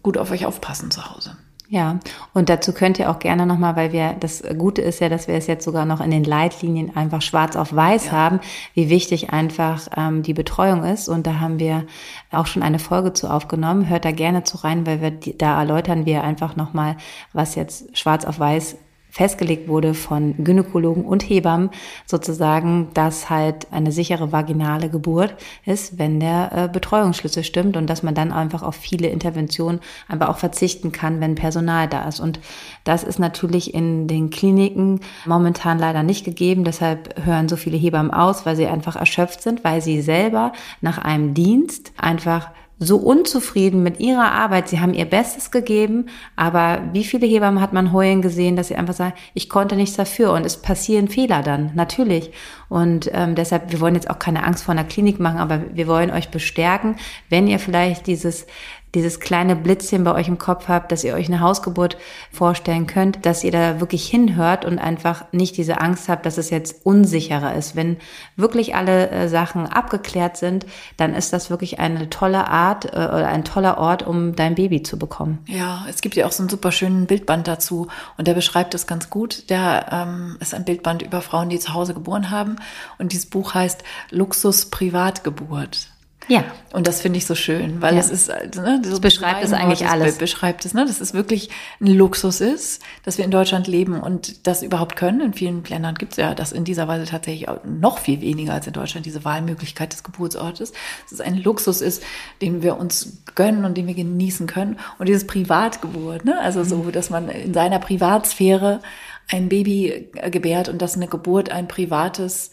gut auf euch aufpassen zu Hause. Ja, und dazu könnt ihr auch gerne nochmal, weil wir, das Gute ist ja, dass wir es jetzt sogar noch in den Leitlinien einfach schwarz auf weiß ja. haben, wie wichtig einfach ähm, die Betreuung ist. Und da haben wir auch schon eine Folge zu aufgenommen. Hört da gerne zu rein, weil wir da erläutern wir einfach nochmal, was jetzt schwarz auf weiß festgelegt wurde von Gynäkologen und Hebammen sozusagen, dass halt eine sichere vaginale Geburt ist, wenn der äh, Betreuungsschlüssel stimmt und dass man dann einfach auf viele Interventionen einfach auch verzichten kann, wenn Personal da ist. Und das ist natürlich in den Kliniken momentan leider nicht gegeben. Deshalb hören so viele Hebammen aus, weil sie einfach erschöpft sind, weil sie selber nach einem Dienst einfach so unzufrieden mit ihrer Arbeit. Sie haben ihr Bestes gegeben, aber wie viele Hebammen hat man heulen gesehen, dass sie einfach sagen, ich konnte nichts dafür und es passieren Fehler dann, natürlich. Und ähm, deshalb, wir wollen jetzt auch keine Angst vor einer Klinik machen, aber wir wollen euch bestärken, wenn ihr vielleicht dieses dieses kleine Blitzchen bei euch im Kopf habt, dass ihr euch eine Hausgeburt vorstellen könnt, dass ihr da wirklich hinhört und einfach nicht diese Angst habt, dass es jetzt unsicherer ist. Wenn wirklich alle äh, Sachen abgeklärt sind, dann ist das wirklich eine tolle Art äh, oder ein toller Ort, um dein Baby zu bekommen. Ja, es gibt ja auch so einen super schönen Bildband dazu und der beschreibt das ganz gut. Der ähm, ist ein Bildband über Frauen, die zu Hause geboren haben und dieses Buch heißt Luxus Privatgeburt. Ja. Und das finde ich so schön, weil ja. es ist, ne, das beschreibt es eigentlich alles. Beschreibt es, ne, dass es wirklich ein Luxus ist, dass wir in Deutschland leben und das überhaupt können. In vielen Ländern gibt es ja das in dieser Weise tatsächlich noch viel weniger als in Deutschland, diese Wahlmöglichkeit des Geburtsortes. Dass es ein Luxus ist, den wir uns gönnen und den wir genießen können. Und dieses Privatgeburt, ne, also so, mhm. dass man in seiner Privatsphäre ein Baby gebärt und dass eine Geburt ein privates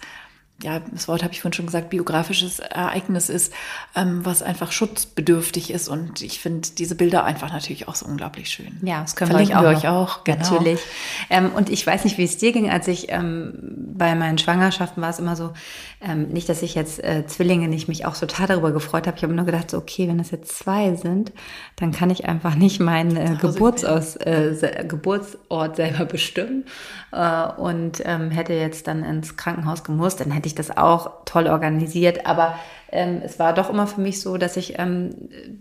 ja, das Wort habe ich vorhin schon gesagt, biografisches Ereignis ist, ähm, was einfach schutzbedürftig ist. Und ich finde diese Bilder einfach natürlich auch so unglaublich schön. Ja, das können Verlinken wir euch auch. Wir euch auch genau. Natürlich. Ähm, und ich weiß nicht, wie es dir ging, als ich ähm, bei meinen Schwangerschaften war es immer so, ähm, nicht, dass ich jetzt äh, Zwillinge nicht mich auch total darüber gefreut habe. Ich habe nur gedacht, so, okay, wenn das jetzt zwei sind, dann kann ich einfach nicht meinen äh, Geburtsaus, äh, Geburtsort selber bestimmen äh, und ähm, hätte jetzt dann ins Krankenhaus gemusst, dann hätte ich das auch toll organisiert. Aber ähm, es war doch immer für mich so, dass ich, ähm,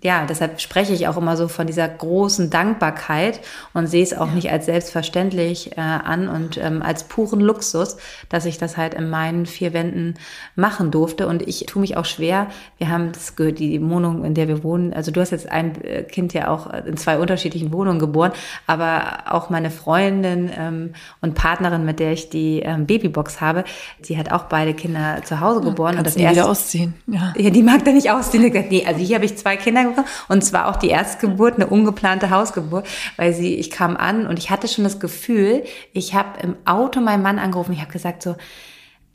ja, deshalb spreche ich auch immer so von dieser großen Dankbarkeit und sehe es auch ja. nicht als selbstverständlich äh, an und ähm, als puren Luxus, dass ich das halt in meinen vier Wänden machen durfte. Und ich tue mich auch schwer. Wir haben das gehört, die Wohnung, in der wir wohnen. Also du hast jetzt ein äh, Kind ja auch in zwei unterschiedlichen Wohnungen geboren, aber auch meine Freundin ähm, und Partnerin, mit der ich die ähm, Babybox habe, die hat auch beide Kinder zu Hause geboren. Ja, und das erste wieder ausziehen. Ja. Ja, die mag da nicht ausziehen. Nee, also hier habe ich zwei Kinder bekommen und zwar auch die Erstgeburt, eine ungeplante Hausgeburt, weil sie, ich kam an und ich hatte schon das Gefühl, ich habe im Auto meinen Mann angerufen, ich habe gesagt so,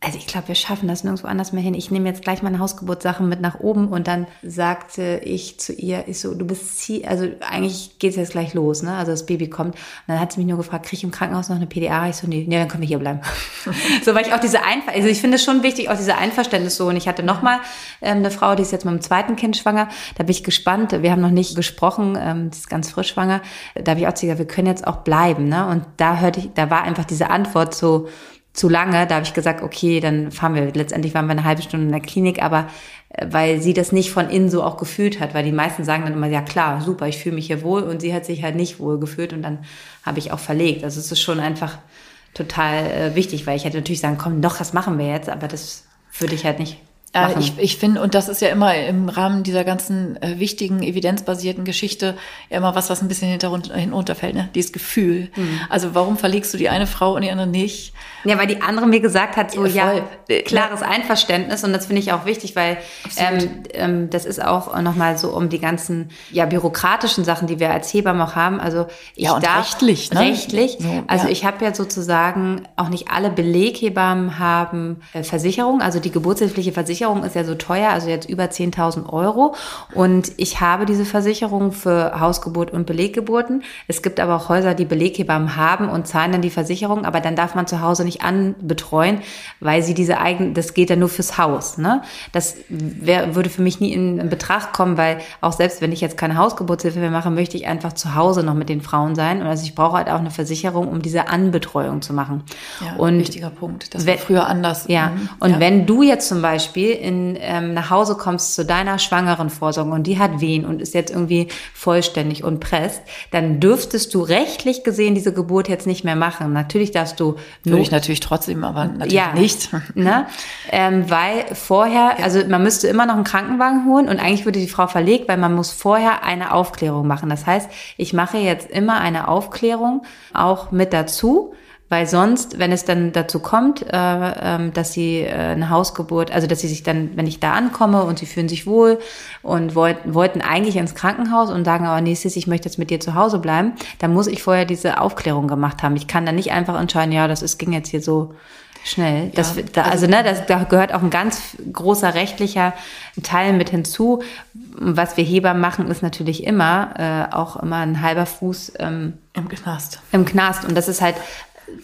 Also ich glaube, wir schaffen das nirgendwo anders mehr hin. Ich nehme jetzt gleich meine Hausgeburtssachen mit nach oben und dann sagte ich zu ihr, ich so, du bist sie, also eigentlich geht's jetzt gleich los, ne? Also das Baby kommt. Und dann hat sie mich nur gefragt, krieg ich im Krankenhaus noch eine PDA? Ich so, nee, nee, dann können wir hier bleiben. (laughs) so, weil ich auch diese Einver also ich finde es schon wichtig, auch diese Einverständnis so. Und ich hatte noch mal ähm, eine Frau, die ist jetzt mit dem zweiten Kind schwanger. Da bin ich gespannt. Wir haben noch nicht gesprochen, ähm, die ist ganz frisch schwanger. Da habe ich auch gesagt, wir können jetzt auch bleiben, ne? Und da hörte ich, da war einfach diese Antwort so, zu lange. Da habe ich gesagt, okay, dann fahren wir. Letztendlich waren wir eine halbe Stunde in der Klinik, aber äh, weil sie das nicht von innen so auch gefühlt hat, weil die meisten sagen dann immer, ja klar, super, ich fühle mich hier wohl und sie hat sich halt nicht wohl gefühlt und dann habe ich auch verlegt. Also es ist schon einfach total äh, wichtig, weil ich hätte natürlich sagen, komm, doch, das machen wir jetzt, aber das würde ich halt nicht äh, ich, ich finde, und das ist ja immer im Rahmen dieser ganzen äh, wichtigen, evidenzbasierten Geschichte ja immer was, was ein bisschen hinunterfällt, ne? Dieses Gefühl. Mhm. Also warum verlegst du die eine Frau und die andere nicht? Ja, weil die andere mir gesagt hat, so ja, ja äh, klares Einverständnis und das finde ich auch wichtig, weil ähm, ähm, das ist auch nochmal so um die ganzen ja bürokratischen Sachen, die wir als Hebamme auch haben. Also ich ja, und darf rechtlich, ne? rechtlich. So, also ja. ich habe ja sozusagen auch nicht alle Beleghebammen haben äh, Versicherung, also die geburtshilfliche Versicherung ist ja so teuer, also jetzt über 10.000 Euro und ich habe diese Versicherung für Hausgeburt und Beleggeburten. Es gibt aber auch Häuser, die Beleghebammen haben und zahlen dann die Versicherung, aber dann darf man zu Hause nicht nicht anbetreuen, weil sie diese eigenen, das geht ja nur fürs Haus. Ne? Das wär, würde für mich nie in, in Betracht kommen, weil auch selbst wenn ich jetzt keine Hausgeburtshilfe mehr mache, möchte ich einfach zu Hause noch mit den Frauen sein. Und also ich brauche halt auch eine Versicherung, um diese Anbetreuung zu machen. Ja, und wichtiger Punkt. Das war früher anders. Ja. Mhm. Und ja. wenn du jetzt zum Beispiel in, ähm, nach Hause kommst zu deiner schwangeren Vorsorge und die hat Wehen und ist jetzt irgendwie vollständig und presst, dann dürftest du rechtlich gesehen diese Geburt jetzt nicht mehr machen. Natürlich darfst du nur natürlich trotzdem, aber natürlich ja, nicht. (laughs) Ne? Ähm, weil vorher, ja. also man müsste immer noch einen Krankenwagen holen und eigentlich würde die Frau verlegt, weil man muss vorher eine Aufklärung machen. Das heißt, ich mache jetzt immer eine Aufklärung auch mit dazu weil sonst, wenn es dann dazu kommt, äh, äh, dass sie äh, eine Hausgeburt, also dass sie sich dann, wenn ich da ankomme und sie fühlen sich wohl und wollten, eigentlich ins Krankenhaus und sagen aber nächstes, ich möchte jetzt mit dir zu Hause bleiben, dann muss ich vorher diese Aufklärung gemacht haben. Ich kann dann nicht einfach entscheiden, ja, das ist, ging jetzt hier so schnell. Das, ja, da, also, also ne, das, da gehört auch ein ganz großer rechtlicher Teil mit hinzu. Was wir Heber machen, ist natürlich immer äh, auch immer ein halber Fuß ähm, im Knast. Im Knast. Und das ist halt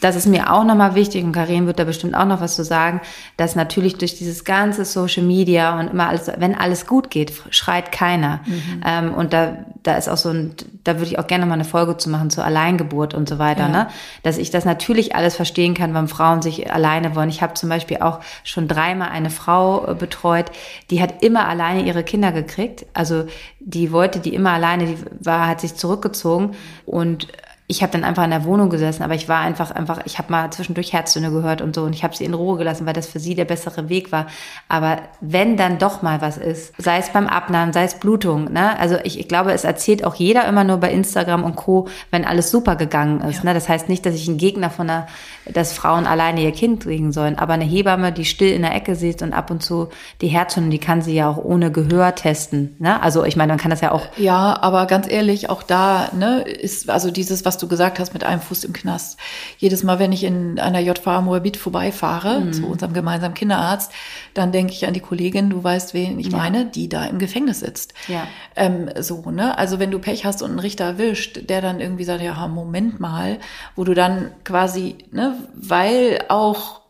das ist mir auch nochmal wichtig und Karin wird da bestimmt auch noch was zu sagen, dass natürlich durch dieses ganze Social Media und immer alles, wenn alles gut geht, schreit keiner. Mhm. Ähm, und da, da ist auch so ein, da würde ich auch gerne mal eine Folge zu machen zur Alleingeburt und so weiter, ja. ne? Dass ich das natürlich alles verstehen kann, wenn Frauen sich alleine wollen. Ich habe zum Beispiel auch schon dreimal eine Frau äh, betreut, die hat immer alleine ihre Kinder gekriegt. Also die wollte die immer alleine, die war, hat sich zurückgezogen und ich habe dann einfach in der Wohnung gesessen, aber ich war einfach, einfach, ich habe mal zwischendurch Herztöne gehört und so und ich habe sie in Ruhe gelassen, weil das für sie der bessere Weg war. Aber wenn dann doch mal was ist, sei es beim Abnahmen, sei es Blutung, ne? Also ich, ich glaube, es erzählt auch jeder immer nur bei Instagram und Co., wenn alles super gegangen ist. Ja. Ne? Das heißt nicht, dass ich ein Gegner von einer, dass Frauen alleine ihr Kind kriegen sollen, aber eine Hebamme, die still in der Ecke sitzt und ab und zu die Herztöne, die kann sie ja auch ohne Gehör testen. Ne? Also ich meine, man kann das ja auch. Ja, aber ganz ehrlich, auch da ne, ist also dieses, was du gesagt hast, mit einem Fuß im Knast. Jedes Mal, wenn ich in einer JVA Moabit vorbeifahre, mhm. zu unserem gemeinsamen Kinderarzt, dann denke ich an die Kollegin, du weißt, wen ich ja. meine, die da im Gefängnis sitzt. Ja. Ähm, so, ne? Also wenn du Pech hast und einen Richter erwischt, der dann irgendwie sagt, ja, Moment mal, wo du dann quasi, ne, weil auch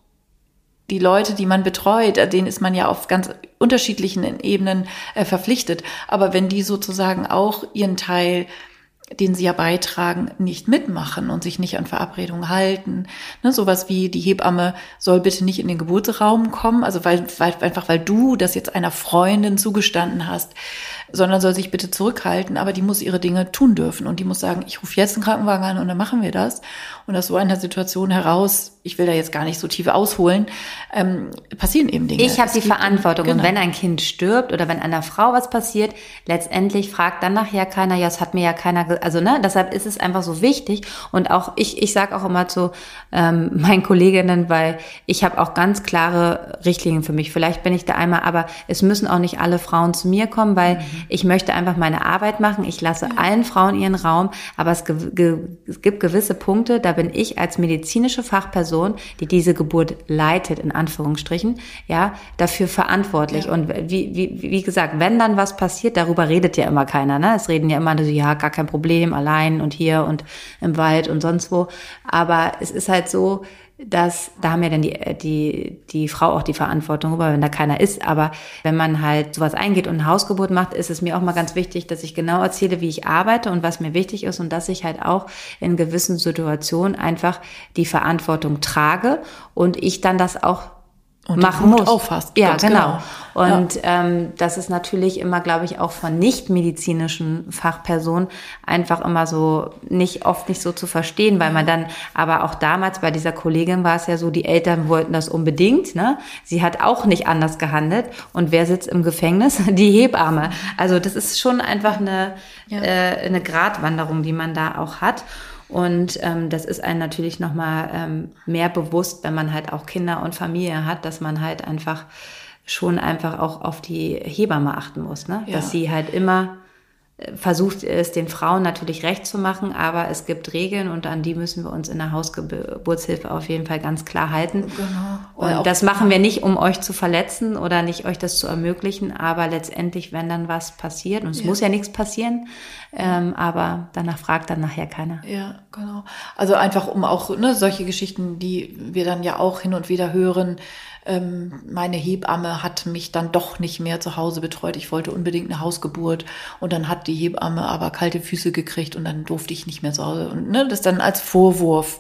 die Leute, die man betreut, denen ist man ja auf ganz unterschiedlichen Ebenen äh, verpflichtet. Aber wenn die sozusagen auch ihren Teil den sie ja beitragen, nicht mitmachen und sich nicht an Verabredungen halten. Ne, sowas wie die Hebamme soll bitte nicht in den Geburtsraum kommen, also weil, weil einfach weil du das jetzt einer Freundin zugestanden hast, sondern soll sich bitte zurückhalten, aber die muss ihre Dinge tun dürfen und die muss sagen, ich rufe jetzt einen Krankenwagen an und dann machen wir das. Und aus so einer Situation heraus, ich will da jetzt gar nicht so tief ausholen, ähm, passieren eben Dinge. Ich habe die Verantwortung genau. und wenn ein Kind stirbt oder wenn einer Frau was passiert, letztendlich fragt dann nachher keiner, ja, es hat mir ja keiner, also ne, deshalb ist es einfach so wichtig und auch ich, ich sage auch immer zu ähm, (laughs) meinen Kolleginnen, weil ich habe auch ganz klare Richtlinien für mich. Vielleicht bin ich da einmal, aber es müssen auch nicht alle Frauen zu mir kommen, weil mhm Ich möchte einfach meine Arbeit machen. Ich lasse allen Frauen ihren Raum. Aber es, es, gibt gewisse Punkte, da bin ich als medizinische Fachperson, die diese Geburt leitet, in Anführungsstrichen, ja, dafür verantwortlich. Ja. Und wie, wie, wie gesagt, wenn dann was passiert, darüber redet ja immer keiner. Ne? Es reden ja immer so, ja, gar kein Problem, allein und hier und im Wald und sonst wo. Aber es ist halt so, dass da haben ja dann die, die, die Frau auch die Verantwortung über, wenn da keiner ist. Aber wenn man halt sowas eingeht und eine Hausgeburt macht, ist es mir auch mal ganz wichtig, dass ich genau erzähle, wie ich arbeite und was mir wichtig ist und dass ich halt auch in gewissen Situationen einfach die Verantwortung trage und ich dann das auch und machen muss. Auffasst, ja, genau. genau. Und ja. Ähm, das ist natürlich immer, glaube ich, auch von nicht-medizinischen Fachpersonen einfach immer so nicht oft nicht so zu verstehen, weil man dann, aber auch damals bei dieser Kollegin war es ja so, die Eltern wollten das unbedingt. Ne? Sie hat auch nicht anders gehandelt. Und wer sitzt im Gefängnis? (laughs) Die Hebamme. Also das ist schon einfach eine, ja. äh, eine Gratwanderung, die man da auch hat. Und ähm, das ist einem natürlich nochmal ähm, mehr bewusst, wenn man halt auch Kinder und Familie hat, dass man halt einfach schon einfach auch auf die Hebamme achten muss, ne? Ja. Dass sie halt immer versucht es den Frauen natürlich recht zu machen, aber es gibt Regeln und an die müssen wir uns in der Hausgeburtshilfe auf jeden Fall ganz klar halten. Genau. Und das machen wir nicht, um euch zu verletzen oder nicht euch das zu ermöglichen, aber letztendlich, wenn dann was passiert, und es ja. muss ja nichts passieren, ähm, aber danach fragt dann nachher keiner. Ja, genau. Also einfach um auch ne, solche Geschichten, die wir dann ja auch hin und wieder hören, ähm, meine Hebamme hat mich dann doch nicht mehr zu Hause betreut. Ich wollte unbedingt eine Hausgeburt und dann hat die Hebamme aber kalte Füße gekriegt und dann durfte ich nicht mehr zu Hause. Und ne, das dann als Vorwurf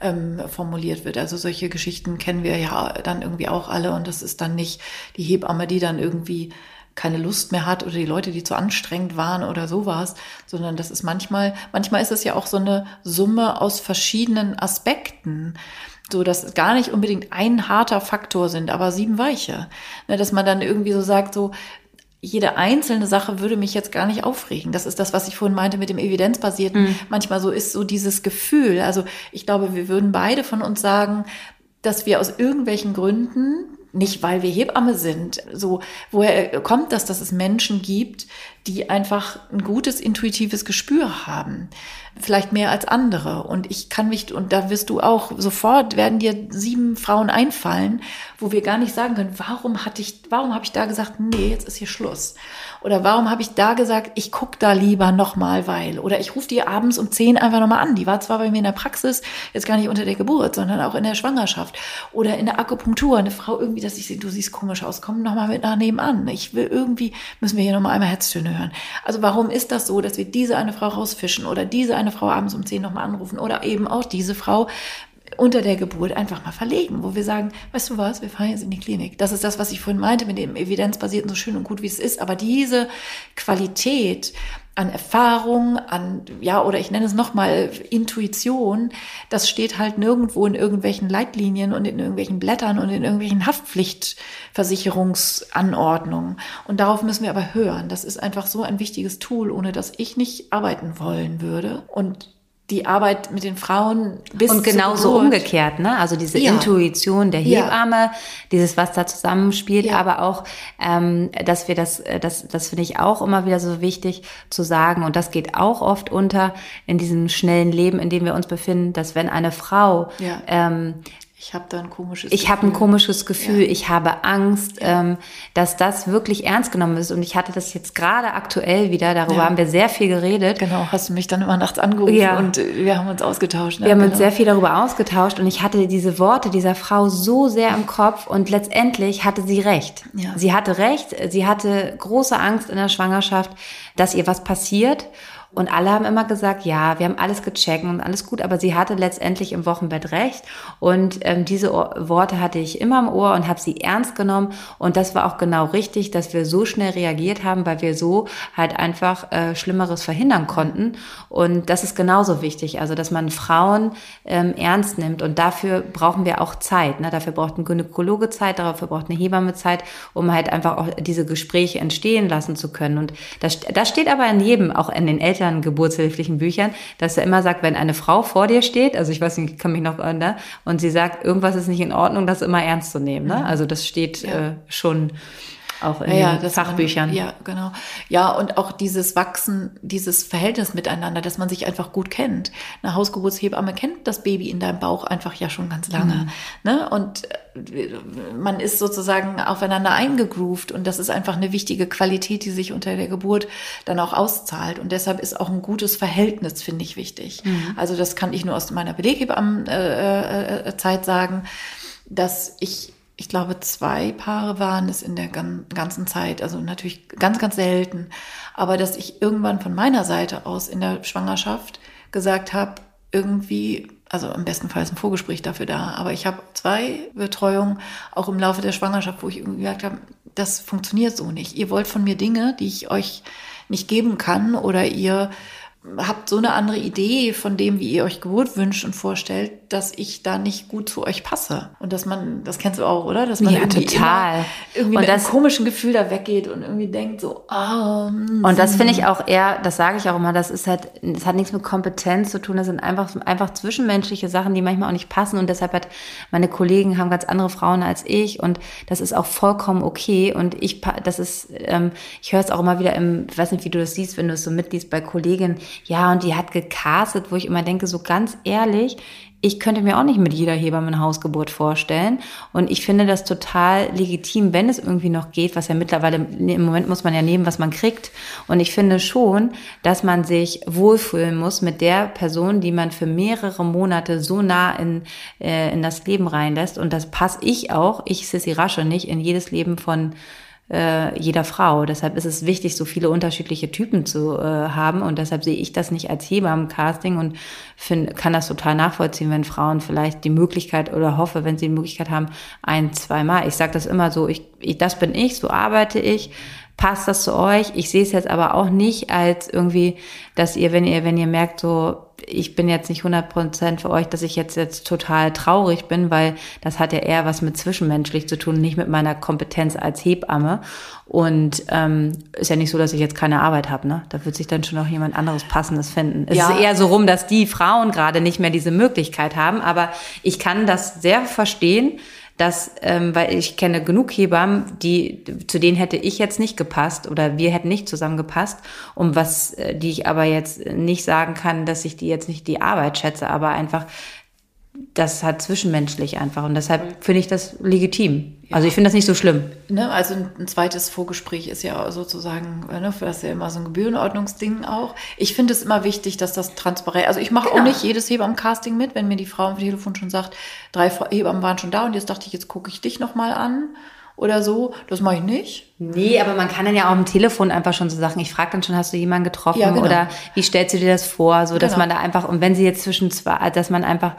ähm, formuliert wird. Also solche Geschichten kennen wir ja dann irgendwie auch alle und das ist dann nicht die Hebamme, die dann irgendwie keine Lust mehr hat oder die Leute, die zu anstrengend waren oder sowas, sondern das ist manchmal, manchmal ist es ja auch so eine Summe aus verschiedenen Aspekten so dass es gar nicht unbedingt ein harter Faktor sind, aber sieben weiche. Ne, dass man dann irgendwie so sagt, so, jede einzelne Sache würde mich jetzt gar nicht aufregen. Das ist das, was ich vorhin meinte mit dem Evidenzbasierten. Mhm. Manchmal so ist so dieses Gefühl. Also ich glaube, wir würden beide von uns sagen, dass wir aus irgendwelchen Gründen nicht weil wir Hebamme sind. So, woher kommt das, dass es Menschen gibt, die einfach ein gutes intuitives Gespür haben? Vielleicht mehr als andere. Und ich kann mich, und da wirst du auch, sofort werden dir sieben Frauen einfallen, wo wir gar nicht sagen können, warum hatte ich, warum habe ich da gesagt, nee, jetzt ist hier Schluss. Oder warum habe ich da gesagt, ich guck da lieber nochmal, weil. Oder ich rufe die abends um zehn einfach nochmal an. Die war zwar bei mir in der Praxis, jetzt gar nicht unter der Geburt, sondern auch in der Schwangerschaft. Oder in der Akupunktur. Eine Frau irgendwie, dass ich sehe, du siehst komisch aus, komm nochmal mit nach nebenan. Ich will irgendwie, müssen wir hier nochmal einmal Herztöne hören. Also warum ist das so, dass wir diese eine Frau rausfischen oder diese eine Frau abends um zehn nochmal anrufen oder eben auch diese Frau, unter der Geburt einfach mal verlegen, wo wir sagen, weißt du was, wir fahren jetzt in die Klinik. Das ist das, was ich vorhin meinte mit dem evidenzbasierten, so schön und gut wie es ist. Aber diese Qualität an Erfahrung, an, ja, oder ich nenne es nochmal Intuition, das steht halt nirgendwo in irgendwelchen Leitlinien und in irgendwelchen Blättern und in irgendwelchen Haftpflichtversicherungsanordnungen. Und darauf müssen wir aber hören. Das ist einfach so ein wichtiges Tool, ohne dass ich nicht arbeiten wollen würde. Und die Arbeit mit den Frauen bis und genauso umgekehrt, ne? Also diese ja. Intuition der Hebamme, ja. dieses was da zusammenspielt, ja. aber auch, ähm, dass wir das, äh, das, das finde ich auch immer wieder so wichtig zu sagen und das geht auch oft unter in diesem schnellen Leben, in dem wir uns befinden, dass wenn eine Frau ähm, ich habe da ein komisches Ich habe ein komisches Gefühl, ja. ich habe Angst, ja. ähm, dass das wirklich ernst genommen ist. Und ich hatte das jetzt gerade aktuell wieder, darüber ja. haben wir sehr viel geredet. Genau, hast du mich dann immer nachts angerufen ja. und äh, wir haben uns ausgetauscht. Ne? Wir haben genau. uns sehr viel darüber ausgetauscht und ich hatte diese Worte dieser Frau so sehr im Kopf und letztendlich hatte sie recht. Sie hatte recht, sie hatte große Angst in der Schwangerschaft, dass ihr was passiert. Und alle haben immer gesagt, ja, wir haben alles gecheckt und alles gut, aber sie hatte letztendlich im Wochenbett recht. Und ähm, diese Worte hatte ich immer im Ohr und habe sie ernst genommen. Und das war auch genau richtig, dass wir so schnell reagiert haben, weil wir so halt einfach äh, Schlimmeres verhindern konnten. Und das ist genauso wichtig, also dass man Frauen ähm, ernst nimmt. Und dafür brauchen wir auch Zeit. Ne? Dafür braucht ein Gynäkologe Zeit, dafür braucht eine Hebamme Zeit, um halt einfach auch diese Gespräche entstehen lassen zu können. Und das, das steht aber in jedem, auch in den Eltern Büchern, geburtshilflichen Büchern, dass er immer sagt, wenn eine Frau vor dir steht, also ich weiß nicht, ich kann mich noch erinnern, und sie sagt, irgendwas ist nicht in Ordnung, das immer ernst zu nehmen. Ne? Mhm. Also das steht ja. äh, schon auch in ja, den Fachbüchern. Man, ja, genau. Ja, und auch dieses Wachsen, dieses Verhältnis miteinander, dass man sich einfach gut kennt. Eine Hausgeburtshebamme kennt das Baby in deinem Bauch einfach ja schon ganz lange. Mhm. Ne? Und äh, man ist sozusagen aufeinander eingegroovt und das ist einfach eine wichtige Qualität, die sich unter der Geburt dann auch auszahlt. Und deshalb ist auch ein gutes Verhältnis, finde ich, wichtig. Mhm. Also das kann ich nur aus meiner Beleghebammen-Zeit äh, äh, äh sagen, dass ich ich glaube, zwei Paare waren es in der ganzen Zeit, also natürlich ganz, ganz selten, aber dass ich irgendwann von meiner Seite aus in der Schwangerschaft gesagt habe, irgendwie, also im besten Fall ist ein Vorgespräch dafür da, aber ich habe zwei Betreuungen auch im Laufe der Schwangerschaft, wo ich irgendwie gesagt habe, das funktioniert so nicht. Ihr wollt von mir Dinge, die ich euch nicht geben kann oder ihr habt so eine andere Idee von dem, wie ihr euch Geburt wünscht und vorstellt, dass ich da nicht gut zu euch passe. Und dass man, das kennst du auch, oder? Dass man ja, irgendwie total. irgendwie und mit das, einem komischen Gefühl da weggeht und irgendwie denkt so, ah. Oh, und das finde ich auch eher, das sage ich auch immer, das ist halt, das hat nichts mit Kompetenz zu tun, das sind einfach, einfach zwischenmenschliche Sachen, die manchmal auch nicht passen und deshalb hat meine Kollegen haben ganz andere Frauen als ich und das ist auch vollkommen okay und ich, das ist, ähm, ich höre es auch immer wieder im, ich weiß nicht, wie du das siehst, wenn du es so mitliest bei Kolleginnen, ja, und die hat gecastet, wo ich immer denke, so ganz ehrlich, ich könnte mir auch nicht mit jeder Hebamme eine Hausgeburt vorstellen. Und ich finde das total legitim, wenn es irgendwie noch geht, was ja mittlerweile, im Moment muss man ja nehmen, was man kriegt. Und ich finde schon, dass man sich wohlfühlen muss mit der Person, die man für mehrere Monate so nah in, äh, in das Leben reinlässt. Und das passe ich auch, ich Sissy Rasche nicht, in jedes Leben von äh, jeder Frau. Deshalb ist es wichtig, so viele unterschiedliche Typen zu äh, haben und deshalb sehe ich das nicht als Hebammencasting und find, kann das total nachvollziehen, wenn Frauen vielleicht die Möglichkeit oder hoffe, wenn sie die Möglichkeit haben, ein, zweimal. Ich sage das immer so, ich, ich, das bin ich, so arbeite ich passt das zu euch? Ich sehe es jetzt aber auch nicht als irgendwie, dass ihr, wenn ihr, wenn ihr merkt, so, ich bin jetzt nicht 100 Prozent für euch, dass ich jetzt, jetzt total traurig bin, weil das hat ja eher was mit zwischenmenschlich zu tun, nicht mit meiner Kompetenz als Hebamme. Und ähm, ist ja nicht so, dass ich jetzt keine Arbeit habe, ne? Da wird sich dann schon noch jemand anderes Passendes finden. Es ja. ist eher so rum, dass die Frauen gerade nicht mehr diese Möglichkeit haben. Aber ich kann das sehr verstehen, dass, ähm, weil ich kenne genug Hebammen, die, zu denen hätte ich jetzt nicht gepasst oder wir hätten nicht zusammengepasst, um was, äh, die ich aber jetzt nicht sagen kann, dass ich die jetzt nicht die Arbeit schätze, aber einfach, das hat zwischenmenschlich einfach und deshalb finde ich das legitim. Ja. Also ich finde das nicht so schlimm. Ne, also ein, zweites Vorgespräch ist ja sozusagen, ne, das ist ja immer so ein Gebührenordnungsding auch. Ich finde es immer wichtig, dass das transparent, also ich mache genau. auch nicht jedes Hebammen-Casting mit, wenn mir die Frau am Telefon schon sagt, drei Hebammen waren schon da und jetzt dachte ich, jetzt gucke ich dich nochmal an oder so. Das mache ich nicht. Nee, aber man kann dann ja auch am Telefon einfach schon so Sachen. Ich frage dann schon, hast du jemanden getroffen ja, genau. oder wie stellst du dir das vor? So, dass genau. man da einfach, und wenn sie jetzt zwischen zwei, dass man einfach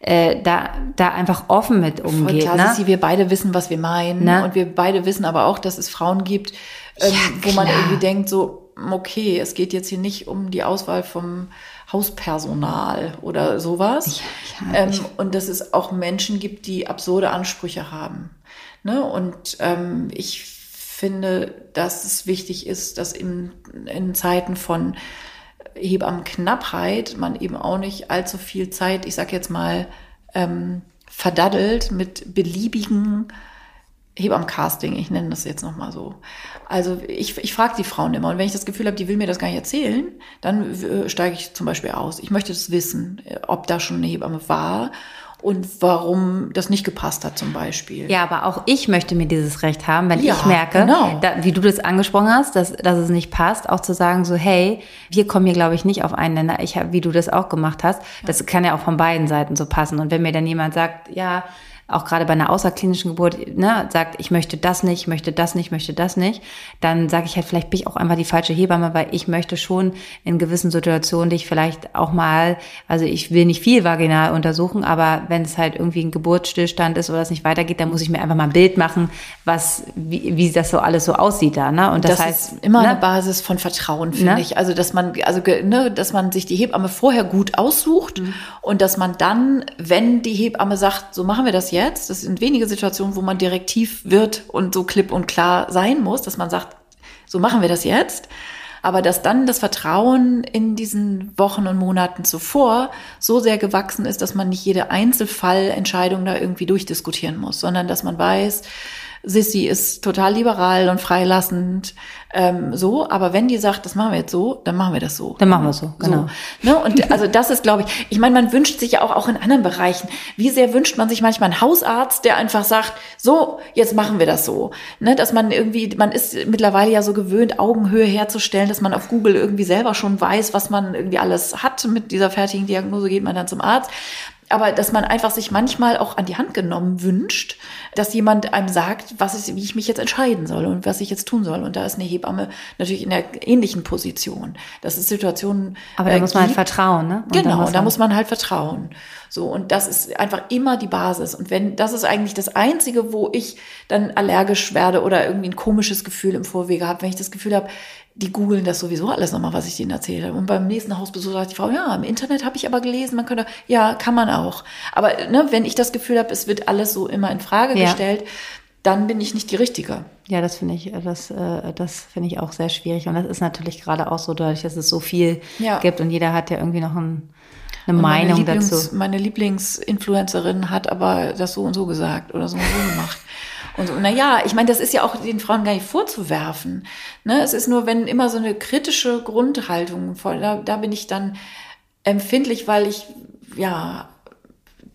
äh, da, da einfach offen mit umgeht. Voll klar, ne? Sie, wir beide wissen, was wir meinen. Ne? Und wir beide wissen aber auch, dass es Frauen gibt, ähm, ja, wo man irgendwie denkt, so, okay, es geht jetzt hier nicht um die Auswahl vom Hauspersonal oder sowas. Ja, ja, ähm, und dass es auch Menschen gibt, die absurde Ansprüche haben. Ne? Und ähm, ich finde, dass es wichtig ist, dass in, in Zeiten von Hebammenknappheit man eben auch nicht allzu viel Zeit, ich sag jetzt mal, ähm, verdaddelt mit beliebigen Hebammencasting, ich nenne das jetzt nochmal so. Also ich, ich frage die Frauen immer und wenn ich das Gefühl habe, die will mir das gar nicht erzählen, dann äh, steige ich zum Beispiel aus. Ich möchte das wissen, ob da schon eine Hebamme war und warum das nicht gepasst hat zum Beispiel. Ja, aber auch ich möchte mir dieses Recht haben, wenn ja, ich merke, genau. da, wie du das angesprochen hast, dass, dass es nicht passt, auch zu sagen so, hey, wir kommen hier, glaube ich, nicht auf einen Nenner, ich hab, wie du das auch gemacht hast. Das kann ja auch von beiden Seiten so passen. Und wenn mir dann jemand sagt, ja, auch gerade bei einer außerklinischen Geburt, ne, sagt, ich möchte das nicht, ich möchte das nicht, möchte das nicht, dann sage ich halt, vielleicht bin ich auch einfach die falsche Hebamme, weil ich möchte schon in gewissen Situationen dich vielleicht auch mal, also ich will nicht viel vaginal untersuchen, aber wenn es halt irgendwie ein Geburtsstillstand ist oder es nicht weitergeht, dann muss ich mir einfach mal ein Bild machen, was, wie, wie das so alles so aussieht da, ne? Und das, das heißt, ist immer ne? eine Basis von Vertrauen, finde ne? ich. Also, dass man, also, ne, dass man sich die Hebamme vorher gut aussucht mhm. und dass man dann, wenn die Hebamme sagt, so machen wir das jetzt, jetzt. Das sind wenige Situationen, wo man direktiv wird und so klipp und klar sein muss, dass man sagt, so machen wir das jetzt. Aber dass dann das Vertrauen in diesen Wochen und Monaten zuvor so sehr gewachsen ist, dass man nicht jede Einzelfallentscheidung da irgendwie durchdiskutieren muss, sondern dass man weiß, Sissy ist total liberal und freilassend, ähm, so, aber wenn die sagt, das machen wir jetzt so, dann machen wir das so. Dann machen wir so, genau. So, ne? Und also das ist, glaube ich, ich meine, man wünscht sich ja auch, auch in anderen Bereichen, wie sehr wünscht man sich manchmal einen Hausarzt, der einfach sagt, so, jetzt machen wir das so. Ne? Dass man irgendwie, man ist mittlerweile ja so gewöhnt, Augenhöhe herzustellen, dass man auf Google irgendwie selber schon weiß, was man irgendwie alles hat. Mit dieser fertigen Diagnose geht man dann zum Arzt aber dass man einfach sich manchmal auch an die Hand genommen wünscht, dass jemand einem sagt, was ist, wie ich mich jetzt entscheiden soll und was ich jetzt tun soll. Und da ist eine Hebamme natürlich in der ähnlichen Position. Das ist Situationen. Aber da äh, muss man halt vertrauen, ne? Und genau, da, da muss man halt vertrauen. So, und das ist einfach immer die Basis. Und wenn, das ist eigentlich das Einzige, wo ich dann allergisch werde oder irgendwie ein komisches Gefühl im Vorwege habe, wenn ich das Gefühl habe, die googeln das sowieso alles nochmal, was ich denen erzählt habe. Und beim nächsten Hausbesuch sagt die Frau, ja, im Internet habe ich aber gelesen, man könnte, ja, kann man auch. Aber ne, wenn ich das Gefühl habe, es wird alles so immer in Frage ja. gestellt, dann bin ich nicht die Richtige. Ja, das finde ich, das, äh, das finde ich auch sehr schwierig. Und das ist natürlich gerade auch so dadurch, dass es so viel ja. gibt und jeder hat ja irgendwie noch ein, eine und Meinung meine dazu. Meine Lieblingsinfluencerin hat aber das so und so gesagt oder so und so gemacht. (laughs) Und so, naja, ich meine, das ist ja auch den Frauen gar nicht vorzuwerfen. Ne? Es ist nur, wenn immer so eine kritische Grundhaltung voll, da, da bin ich dann empfindlich, weil ich, ja,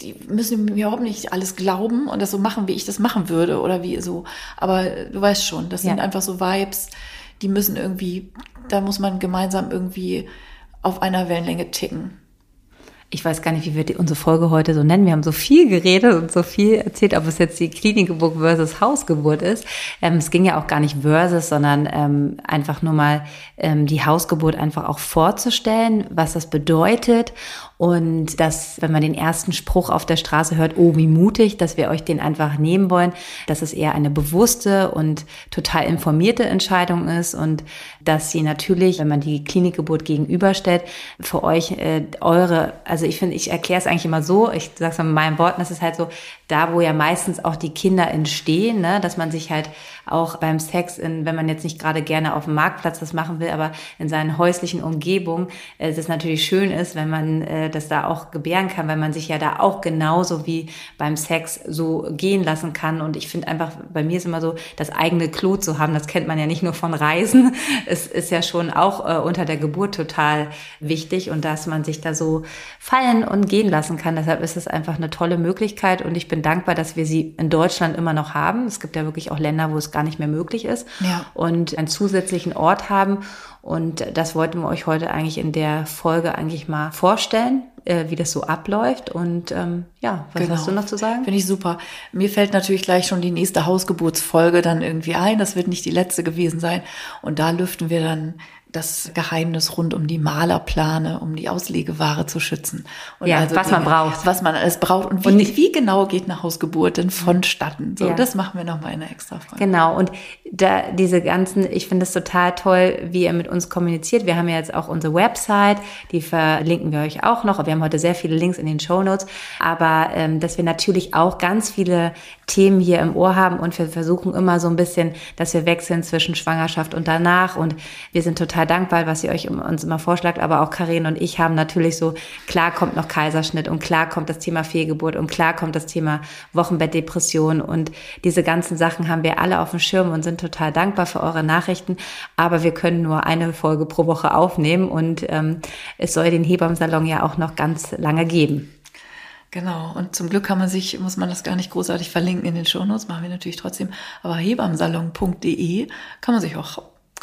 die müssen mir überhaupt nicht alles glauben und das so machen, wie ich das machen würde oder wie so. Aber du weißt schon, das sind ja. einfach so Vibes, die müssen irgendwie, da muss man gemeinsam irgendwie auf einer Wellenlänge ticken ich weiß gar nicht, wie wir die, unsere Folge heute so nennen. Wir haben so viel geredet und so viel erzählt, ob es jetzt die Klinikgeburt versus Hausgeburt ist. Ähm, es ging ja auch gar nicht versus, sondern ähm, einfach nur mal ähm, die Hausgeburt einfach auch vorzustellen, was das bedeutet und dass, wenn man den ersten Spruch auf der Straße hört, oh, wie mutig, dass wir euch den einfach nehmen wollen, dass es eher eine bewusste und total informierte Entscheidung ist und dass sie natürlich, wenn man die Klinikgeburt gegenüberstellt, für euch äh, eure, also ich finde, ich erkläre es eigentlich immer so, ich sage es mal in meinen Worten, das ist halt so, da wo ja meistens auch die Kinder entstehen, ne, dass man sich halt auch beim Sex, in, wenn man jetzt nicht gerade gerne auf dem Marktplatz das machen will, aber in seinen häuslichen Umgebungen, äh, es natürlich schön ist, wenn man äh, das da auch gebären kann, weil man sich ja da auch genauso wie beim Sex so gehen lassen kann. Und ich finde einfach, bei mir ist immer so, das eigene Klo zu haben, das kennt man ja nicht nur von Reisen, (laughs) es ist ja schon auch äh, unter der Geburt total wichtig und dass man sich da so fallen und gehen lassen kann. Deshalb ist es einfach eine tolle Möglichkeit und ich bin dankbar, dass wir sie in Deutschland immer noch haben. Es gibt ja wirklich auch Länder, wo es gar nicht mehr möglich ist ja. und einen zusätzlichen Ort haben. Und das wollten wir euch heute eigentlich in der Folge eigentlich mal vorstellen, äh, wie das so abläuft. Und ähm, ja, was genau. hast du noch zu sagen? Finde ich super. Mir fällt natürlich gleich schon die nächste Hausgeburtsfolge dann irgendwie ein. Das wird nicht die letzte gewesen sein. Und da lüften wir dann das Geheimnis rund um die Malerplane, um die Auslegeware zu schützen. Und ja, also was Dinge, man braucht. Was man alles braucht und wie, und wie genau geht eine Hausgeburt denn vonstatten. So, ja. das machen wir nochmal in einer extra Folge. Genau. Und da diese ganzen, ich finde es total toll, wie ihr mit uns kommuniziert. Wir haben ja jetzt auch unsere Website, die verlinken wir euch auch noch. Wir haben heute sehr viele Links in den Show Notes. Aber ähm, dass wir natürlich auch ganz viele Themen hier im Ohr haben und wir versuchen immer so ein bisschen, dass wir wechseln zwischen Schwangerschaft und danach. Und wir sind total total dankbar, was ihr euch uns immer vorschlagt, aber auch Karin und ich haben natürlich so, klar kommt noch Kaiserschnitt und klar kommt das Thema Fehlgeburt und klar kommt das Thema Wochenbettdepression und diese ganzen Sachen haben wir alle auf dem Schirm und sind total dankbar für eure Nachrichten, aber wir können nur eine Folge pro Woche aufnehmen und ähm, es soll den Hebammsalon ja auch noch ganz lange geben. Genau. Und zum Glück kann man sich, muss man das gar nicht großartig verlinken in den Shownotes, machen wir natürlich trotzdem. Aber hebamsalon.de kann man sich auch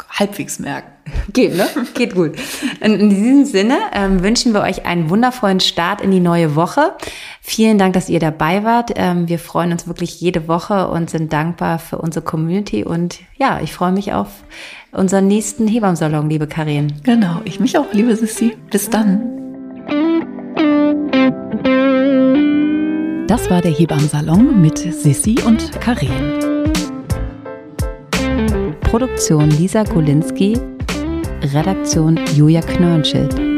halbwegs merken. (laughs) Geht, ne? Geht gut. Und in diesem Sinne ähm, wünschen wir euch einen wundervollen Start in die neue Woche. Vielen Dank, dass ihr dabei wart. Ähm, wir freuen uns wirklich jede Woche und sind dankbar für unsere Community. Und ja, ich freue mich auf unseren nächsten Hebammsalon, liebe Karin. Genau, ich mich auch, liebe Sissi. Bis dann. Das war der Hebammsalon mit Sissi und Karin. Produktion Lisa Golinski, Redaktion Julia Knörnschild.